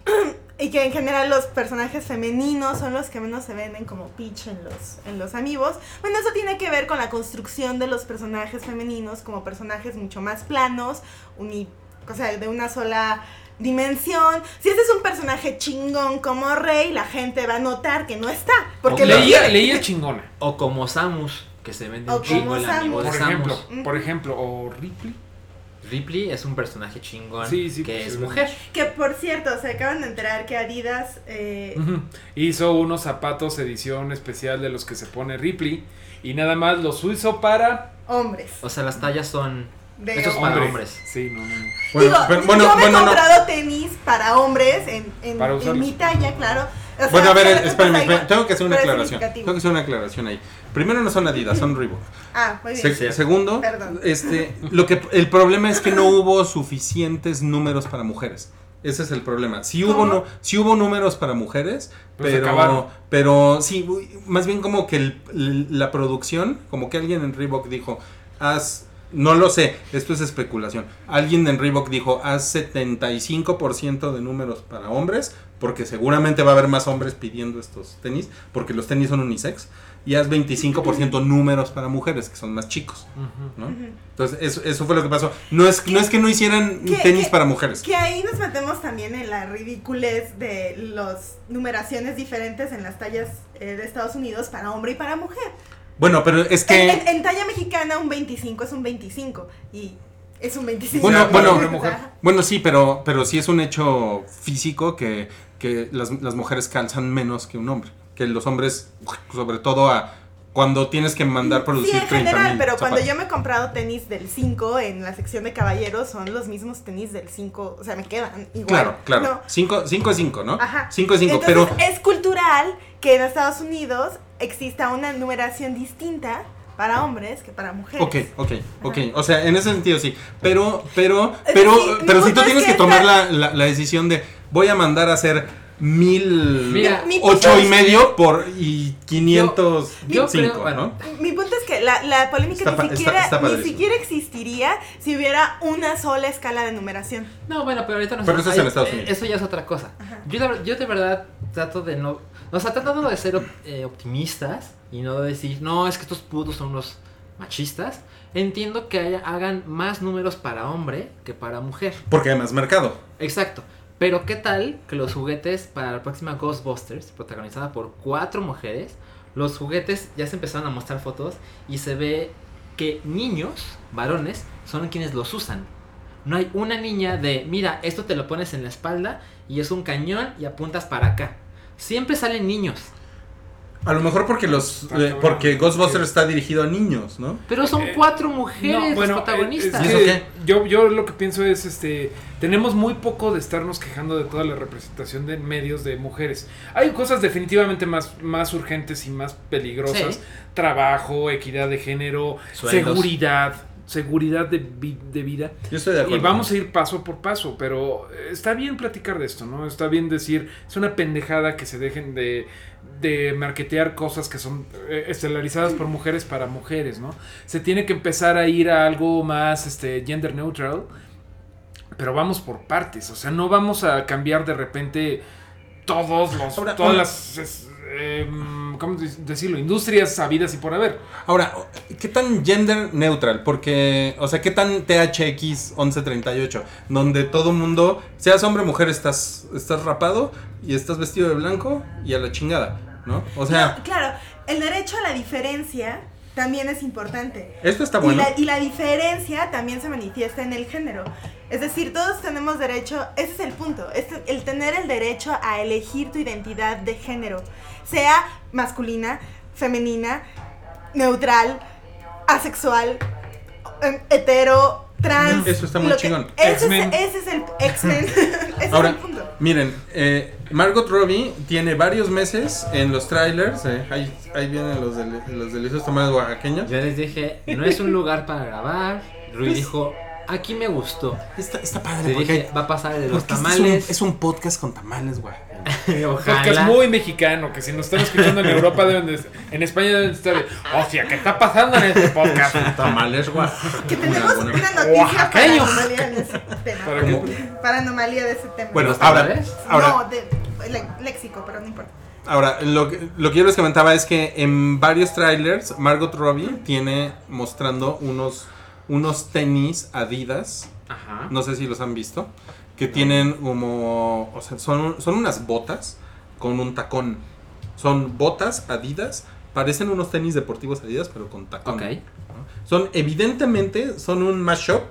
Y que en general los personajes femeninos son los que menos se venden como Peach en los, en los amigos. Bueno, eso tiene que ver con la construcción de los personajes femeninos como personajes mucho más planos, uni- o sea, de una sola dimensión. Si este es un personaje chingón como Rey, la gente va a notar que no está. Porque leía, leía chingona. O como Samus, que se vende O un chingo el amigo de Por Samus. ejemplo, Samus. por ejemplo, o Ripley. Ripley es un personaje chingón Sí, sí, que es mujer. Que por cierto, se acaban de enterar que Adidas eh. Hizo unos zapatos edición especial de los que se pone Ripley y nada más los hizo para hombres. O sea, las tallas son... De Esto es para hombres. hombres. Sí, no, no, no. Bueno, Digo, pero- bueno, yo me bueno, he no. comprado tenis para hombres en, en, Para en usarlos. mi talla, claro. Sea, Bueno, a ver, solamente espérame, espérame, tengo que hacer una aclaración. Tengo que hacer una aclaración ahí. Primero no son Adidas, son Reebok. Ah, muy bien. Se- Sí. segundo, Perdón. este, lo que el problema es que no hubo suficientes números para mujeres. Ese es el problema. Sí hubo no, sí hubo números para mujeres, Pero se pero pero sí, uy, más bien como que el- la producción, como que alguien en Reebok dijo, haz no lo sé, esto es especulación. Alguien en Reebok dijo, haz 75% de números para hombres, porque seguramente va a haber más hombres pidiendo estos tenis, porque los tenis son unisex, y haz 25% números para mujeres, que son más chicos, ¿no? Entonces, eso, eso fue lo que pasó. No es, no es que no hicieran ¿Qué- tenis para mujeres. Que ahí nos metemos también en la ridiculez de las numeraciones diferentes en las tallas eh, de Estados Unidos para hombre y para mujer. Bueno, pero es En, que... en- en talla mexicana un 25 es un 25 y es un 25. Bueno, para bueno, hombre, mujer. Bueno, sí, pero, pero sí es un hecho físico que, que las, las mujeres calzan menos que un hombre. Que los hombres, sobre todo a cuando tienes que mandar producir Sí, en 30 general, pero cuando yo me he comprado tenis del 5 en la sección de caballeros, son los mismos tenis del 5, o sea, me quedan igual. Claro, claro. ¿no? 5 es 5, ¿no? Ajá. 5 es 5, Entonces, pero... es cultural que en Estados Unidos exista una numeración distinta para hombres que para mujeres. Ok, ok, ok. O sea, en ese sentido sí. Pero, pero, pero, pero si tú es tienes que que tomar la, la, la decisión de voy a mandar a hacer mil Mira, Mi punto ocho y medio por y 505, yo creo, ¿no? bueno, Mi punto es que la, la polémica Está ni, siquiera, está ni siquiera existiría si hubiera una sola escala de numeración. No, bueno, pero ahorita no Pero eso es en Estados eh, Unidos. Eso ya es otra cosa. Yo, yo de verdad trato de no. O sea, tratando de ser eh, optimistas y no de decir, no, es que estos putos son unos machistas. Entiendo que haya- hagan más números para hombre que para mujer. Porque hay más mercado. Exacto. Pero ¿qué tal que los juguetes para la próxima Ghostbusters, protagonizada por cuatro mujeres, los juguetes ya se empezaron a mostrar fotos y se ve que niños, varones, son quienes los usan. No hay una niña de, mira, esto te lo pones en la espalda y es un cañón y apuntas para acá. Siempre salen niños, A lo mejor porque los Está eh, porque Ghostbusters está dirigido a niños, ¿no? pero son Eh, cuatro mujeres No, las bueno, protagonistas. eh, es ¿Y que eso qué? yo, yo lo que pienso es, este, tenemos muy poco de estarnos quejando de toda la representación de medios de mujeres. Hay cosas definitivamente más, más urgentes y más peligrosas. Sí. Trabajo, equidad de género, Sueldos. seguridad, seguridad de, vi- de vida. Yo estoy de acuerdo. Y vamos a ir paso por paso, pero eh, está bien platicar de esto, ¿no? Está bien decir, es una pendejada que se dejen de, de marketear cosas que son eh, estelarizadas por mujeres para mujeres, ¿no? Se tiene que empezar a ir a algo más este, gender neutral, pero vamos por partes, o sea, no vamos a cambiar de repente todos los, Ahora, todas ahora- las es, em, ¿cómo decirlo? Industrias sabidas y por haber. Ahora, ¿qué tan gender neutral? Porque, o sea, ¿qué tan THX 1138? Donde todo mundo, seas hombre o mujer, estás, estás rapado y estás vestido de blanco y a la chingada, ¿no? O sea... No, claro, el derecho a la diferencia también es importante. Esto está bueno. Y la, y la diferencia también se manifiesta en el género. Es decir, todos tenemos derecho, ese es el punto, es el tener el derecho a elegir tu identidad de género, sea masculina, femenina, neutral, asexual, em, hetero, trans. Eso está muy que- chingón. Ese es, X-Men. ese es el X-Men. es Ahora, el punto. miren, eh, Margot Robbie tiene varios meses en los trailers. eh, ahí, ahí vienen los, del, los deliciosos tamales oaxaqueños. Yo les dije, no es un lugar para grabar. Rui dijo, aquí me gustó. Está, padre porque, va a pasar de los este tamales. es, un, es un podcast con tamales, güey. Podcast Ojalá. muy mexicano, que si nos están escuchando en Europa, deben de- en España deben de estar de, hostia, ¿qué está pasando en este podcast? Tamales, güey. Que tenemos una noticia para anomalía en ese tema. Para Como- que- Para anomalía de ese tema. Bueno, ahora, No, de le- léxico, pero no importa. ahora lo, que, lo que yo les comentaba es que en varios trailers Margot Robbie tiene mostrando unos, unos tenis Adidas Ajá. no sé si los han visto, que tienen como, o sea, son, son unas botas con un tacón. Son botas Adidas, parecen unos tenis deportivos Adidas, pero con tacón. Son, evidentemente, son un mashup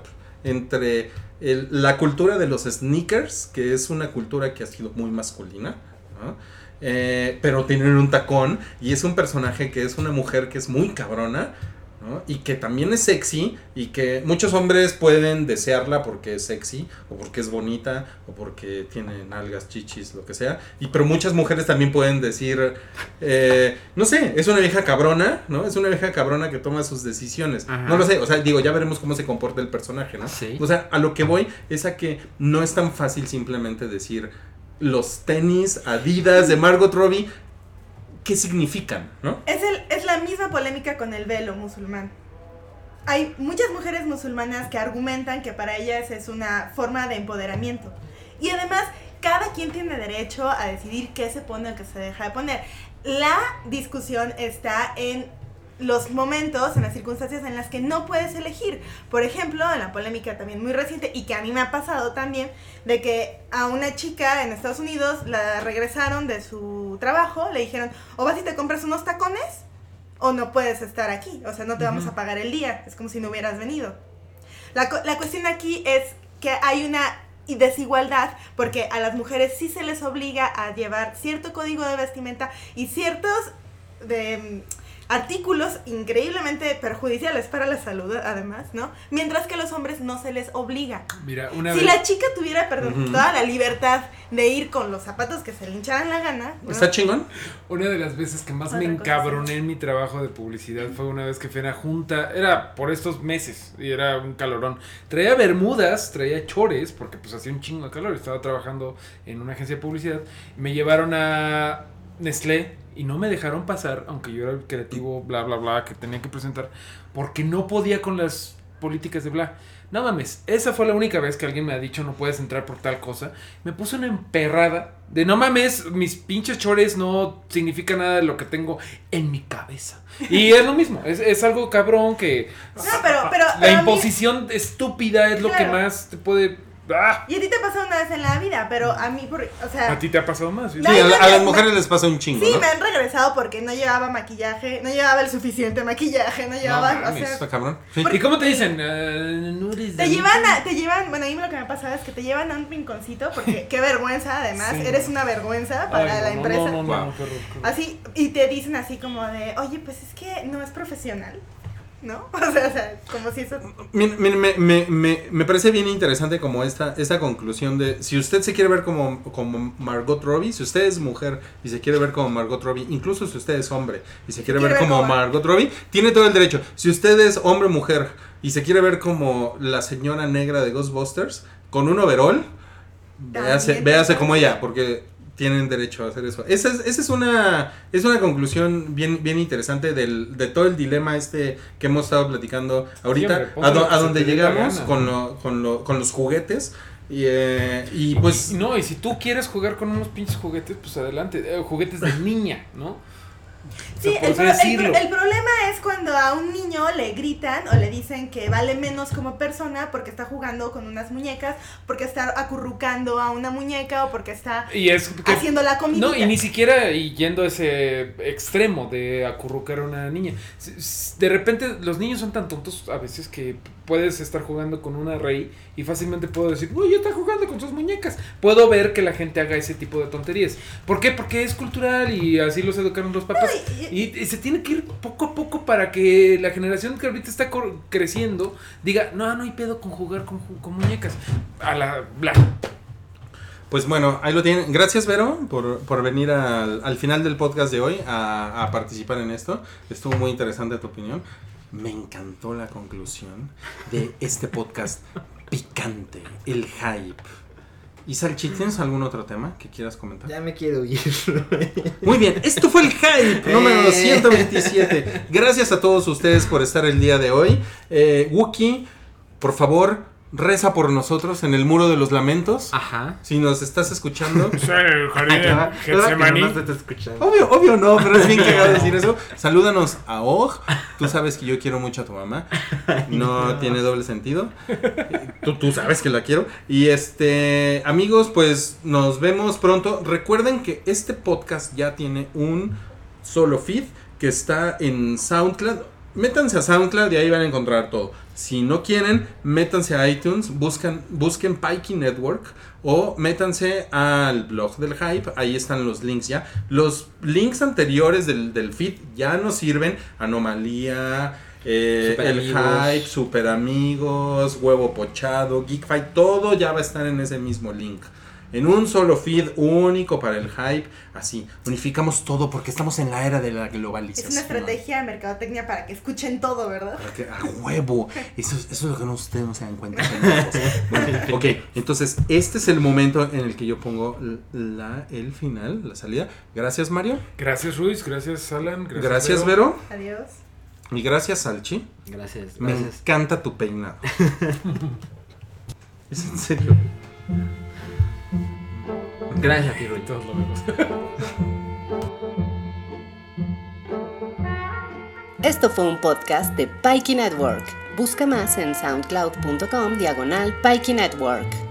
entre el- la cultura de los sneakers, que es una cultura que ha sido muy masculina, ¿no? Eh, pero tienen un tacón y es un personaje que es una mujer que es muy cabrona, ¿no? Y que también es sexy y que muchos hombres pueden desearla porque es sexy o porque es bonita o porque tiene nalgas, chichis, lo que sea. Y pero muchas mujeres también pueden decir, eh, no sé, es una vieja cabrona, ¿no? Es una vieja cabrona que toma sus decisiones. Ajá. No lo sé, o sea, digo, ya veremos cómo se comporta el personaje, ¿no? Sí. O sea, a lo que voy es a que no es tan fácil simplemente decir los tenis Adidas de Margot Robbie, ¿qué significan, no? Es, el, la misma polémica con el velo musulmán. Hay muchas mujeres musulmanas que argumentan que para ellas es una forma de empoderamiento. Y además, cada quien tiene derecho a decidir qué se pone o qué se deja de poner. La discusión está en los momentos, en las circunstancias en las que no puedes elegir. Por ejemplo, en la polémica también muy reciente y que a mí me ha pasado también, de que a una chica en Estados Unidos la regresaron de su trabajo, le dijeron, o vas y te compras unos tacones, o no puedes estar aquí, o sea, no te vamos a pagar el día, es como si no hubieras venido. La, la cuestión aquí es que hay una desigualdad porque a las mujeres sí se les obliga a llevar cierto código de vestimenta y ciertos de, artículos increíblemente perjudiciales para la salud además, ¿no? Mientras que a los hombres no se les obliga. Mira, una Si vez... la chica tuviera, perdón, toda la libertad de ir con los zapatos que se le hincharan la gana, ¿no? ¿Está chingón? Una de las veces que más Otra me encabroné en mi trabajo de publicidad fue una vez que fui a una junta, era por estos meses y era un calorón. Traía bermudas, traía chores porque pues hacía un chingo de calor, estaba trabajando en una agencia de publicidad. Me llevaron a Nestlé y no me dejaron pasar, aunque yo era el creativo, bla, bla, bla, que tenía que presentar, porque no podía con las políticas de bla. No mames, esa fue la única vez que alguien me ha dicho no puedes entrar por tal cosa. Me puse una emperrada de no mames, mis pinches chores no significa nada de lo que tengo en mi cabeza. Y es lo mismo, es, es algo cabrón que No, pero, pero, la pero a mí- imposición estúpida es lo que más te puede... ¡Ah! Y a ti te pasó una vez en la vida, pero a mí, por, o sea... A ti te ha pasado más. Sí, a, la- las me- mujeres les pasa un chingo, Sí, ¿no? me han regresado porque no llevaba maquillaje, no llevaba el suficiente maquillaje, no llevaba, No o sea, está cabrón. Sí. ¿Y cómo te dicen? Eh, no eres te llevan a, te llevan, bueno, a mí lo que me ha pasado es que te llevan a un rinconcito porque qué vergüenza, además, Sí. eres una vergüenza para Ay, la no, empresa. No, no, no, Wow. no, qué horror, qué horror. Así, y te dicen así como de, oye, pues es que no es profesional, ¿no? O sea, o sea como si eso... Me, me, me, me parece bien interesante como esta, esta conclusión de si usted se quiere ver como, como Margot Robbie, si usted es mujer y se quiere ver como Margot Robbie, incluso si usted es hombre y se quiere ver quiere ver como como- Margot Robbie, tiene todo el derecho. Si usted es hombre o mujer y se quiere ver como la señora negra de Ghostbusters, con un overall, véase, véase como ella, porque tienen derecho a hacer eso. Esa es, esa es una es una conclusión bien, bien interesante del, de todo el dilema este que hemos estado platicando ahorita, hombre, a, do- a donde llegamos con, lo- con, lo- con los juguetes. Y, eh, y pues... Y no, y si tú quieres jugar con unos pinches juguetes, pues adelante. Eh, juguetes de niña, ¿no? Sí, el, pro- problema es cuando a un niño le gritan o le dicen que vale menos como persona porque está jugando con unas muñecas, porque está acurrucando a una muñeca o porque está Y es que- haciendo la comida. No, y ni siquiera yendo a ese extremo de acurrucar a una niña. De repente los niños son tan tontos a veces que puedes estar jugando con una rey y fácilmente puedo decir, uy, ya está jugando con sus muñecas. Puedo ver que la gente haga ese tipo de tonterías. ¿Por qué? Porque es cultural y así los educaron los papás. Y- Y, se tiene que ir poco a poco para que la generación que ahorita está creciendo diga, no, no hay pedo con jugar con, con muñecas. A la... Bla. Pues bueno, ahí lo tienen. Gracias, Vero, por, por venir al, al final del podcast de hoy a, a participar en esto. Estuvo muy interesante tu opinión. Me encantó la conclusión de este podcast picante, el hype. Y Salchi, ¿tienes algún otro tema que quieras comentar? Ya me quiero ir. Muy bien, esto fue el hype número 127. Gracias a todos ustedes por estar el día de hoy. Eh, Wookie, por favor, reza por nosotros en el muro de los lamentos. Ajá. Si nos estás escuchando. Sí, jardín te escuchando. Obvio, obvio no, pero es bien cagado decir eso. Salúdanos a Og. Tú sabes que yo quiero mucho a tu mamá. No tiene doble sentido. Tú, tú sabes que la quiero. Y este, amigos, pues nos vemos pronto. Recuerden que este podcast ya tiene un solo feed que está en SoundCloud. Métanse a SoundCloud y ahí van a encontrar todo. Si no quieren, métanse a iTunes, buscan, busquen Pikey Network o métanse al blog del Hype, ahí están los links ya. Los links anteriores del, del feed ya nos sirven. Anomalía, eh, el. Hype, Super Amigos, Huevo Pochado, Geek Fight, todo ya va a estar en ese mismo link. En un solo feed único para el hype, así, unificamos todo porque estamos en la era de la globalización. Es una estrategia de mercadotecnia para que escuchen todo, ¿verdad? Para que- a huevo. Eso, es- eso es lo que no ustedes no se dan cuenta. Bueno, ok, entonces este es el momento en el que yo pongo la, el final, la salida. Gracias Mario. Gracias Ruiz, gracias Alan. Gracias, Gracias Vero. Adiós. Y gracias Salchi. Gracias, Me gracias. encanta tu peinado. es en serio. Gracias a ti. Todos lo vemos. Esto fue un podcast de Pikey Network. Busca más en soundcloud.com diagonal Pikey Network.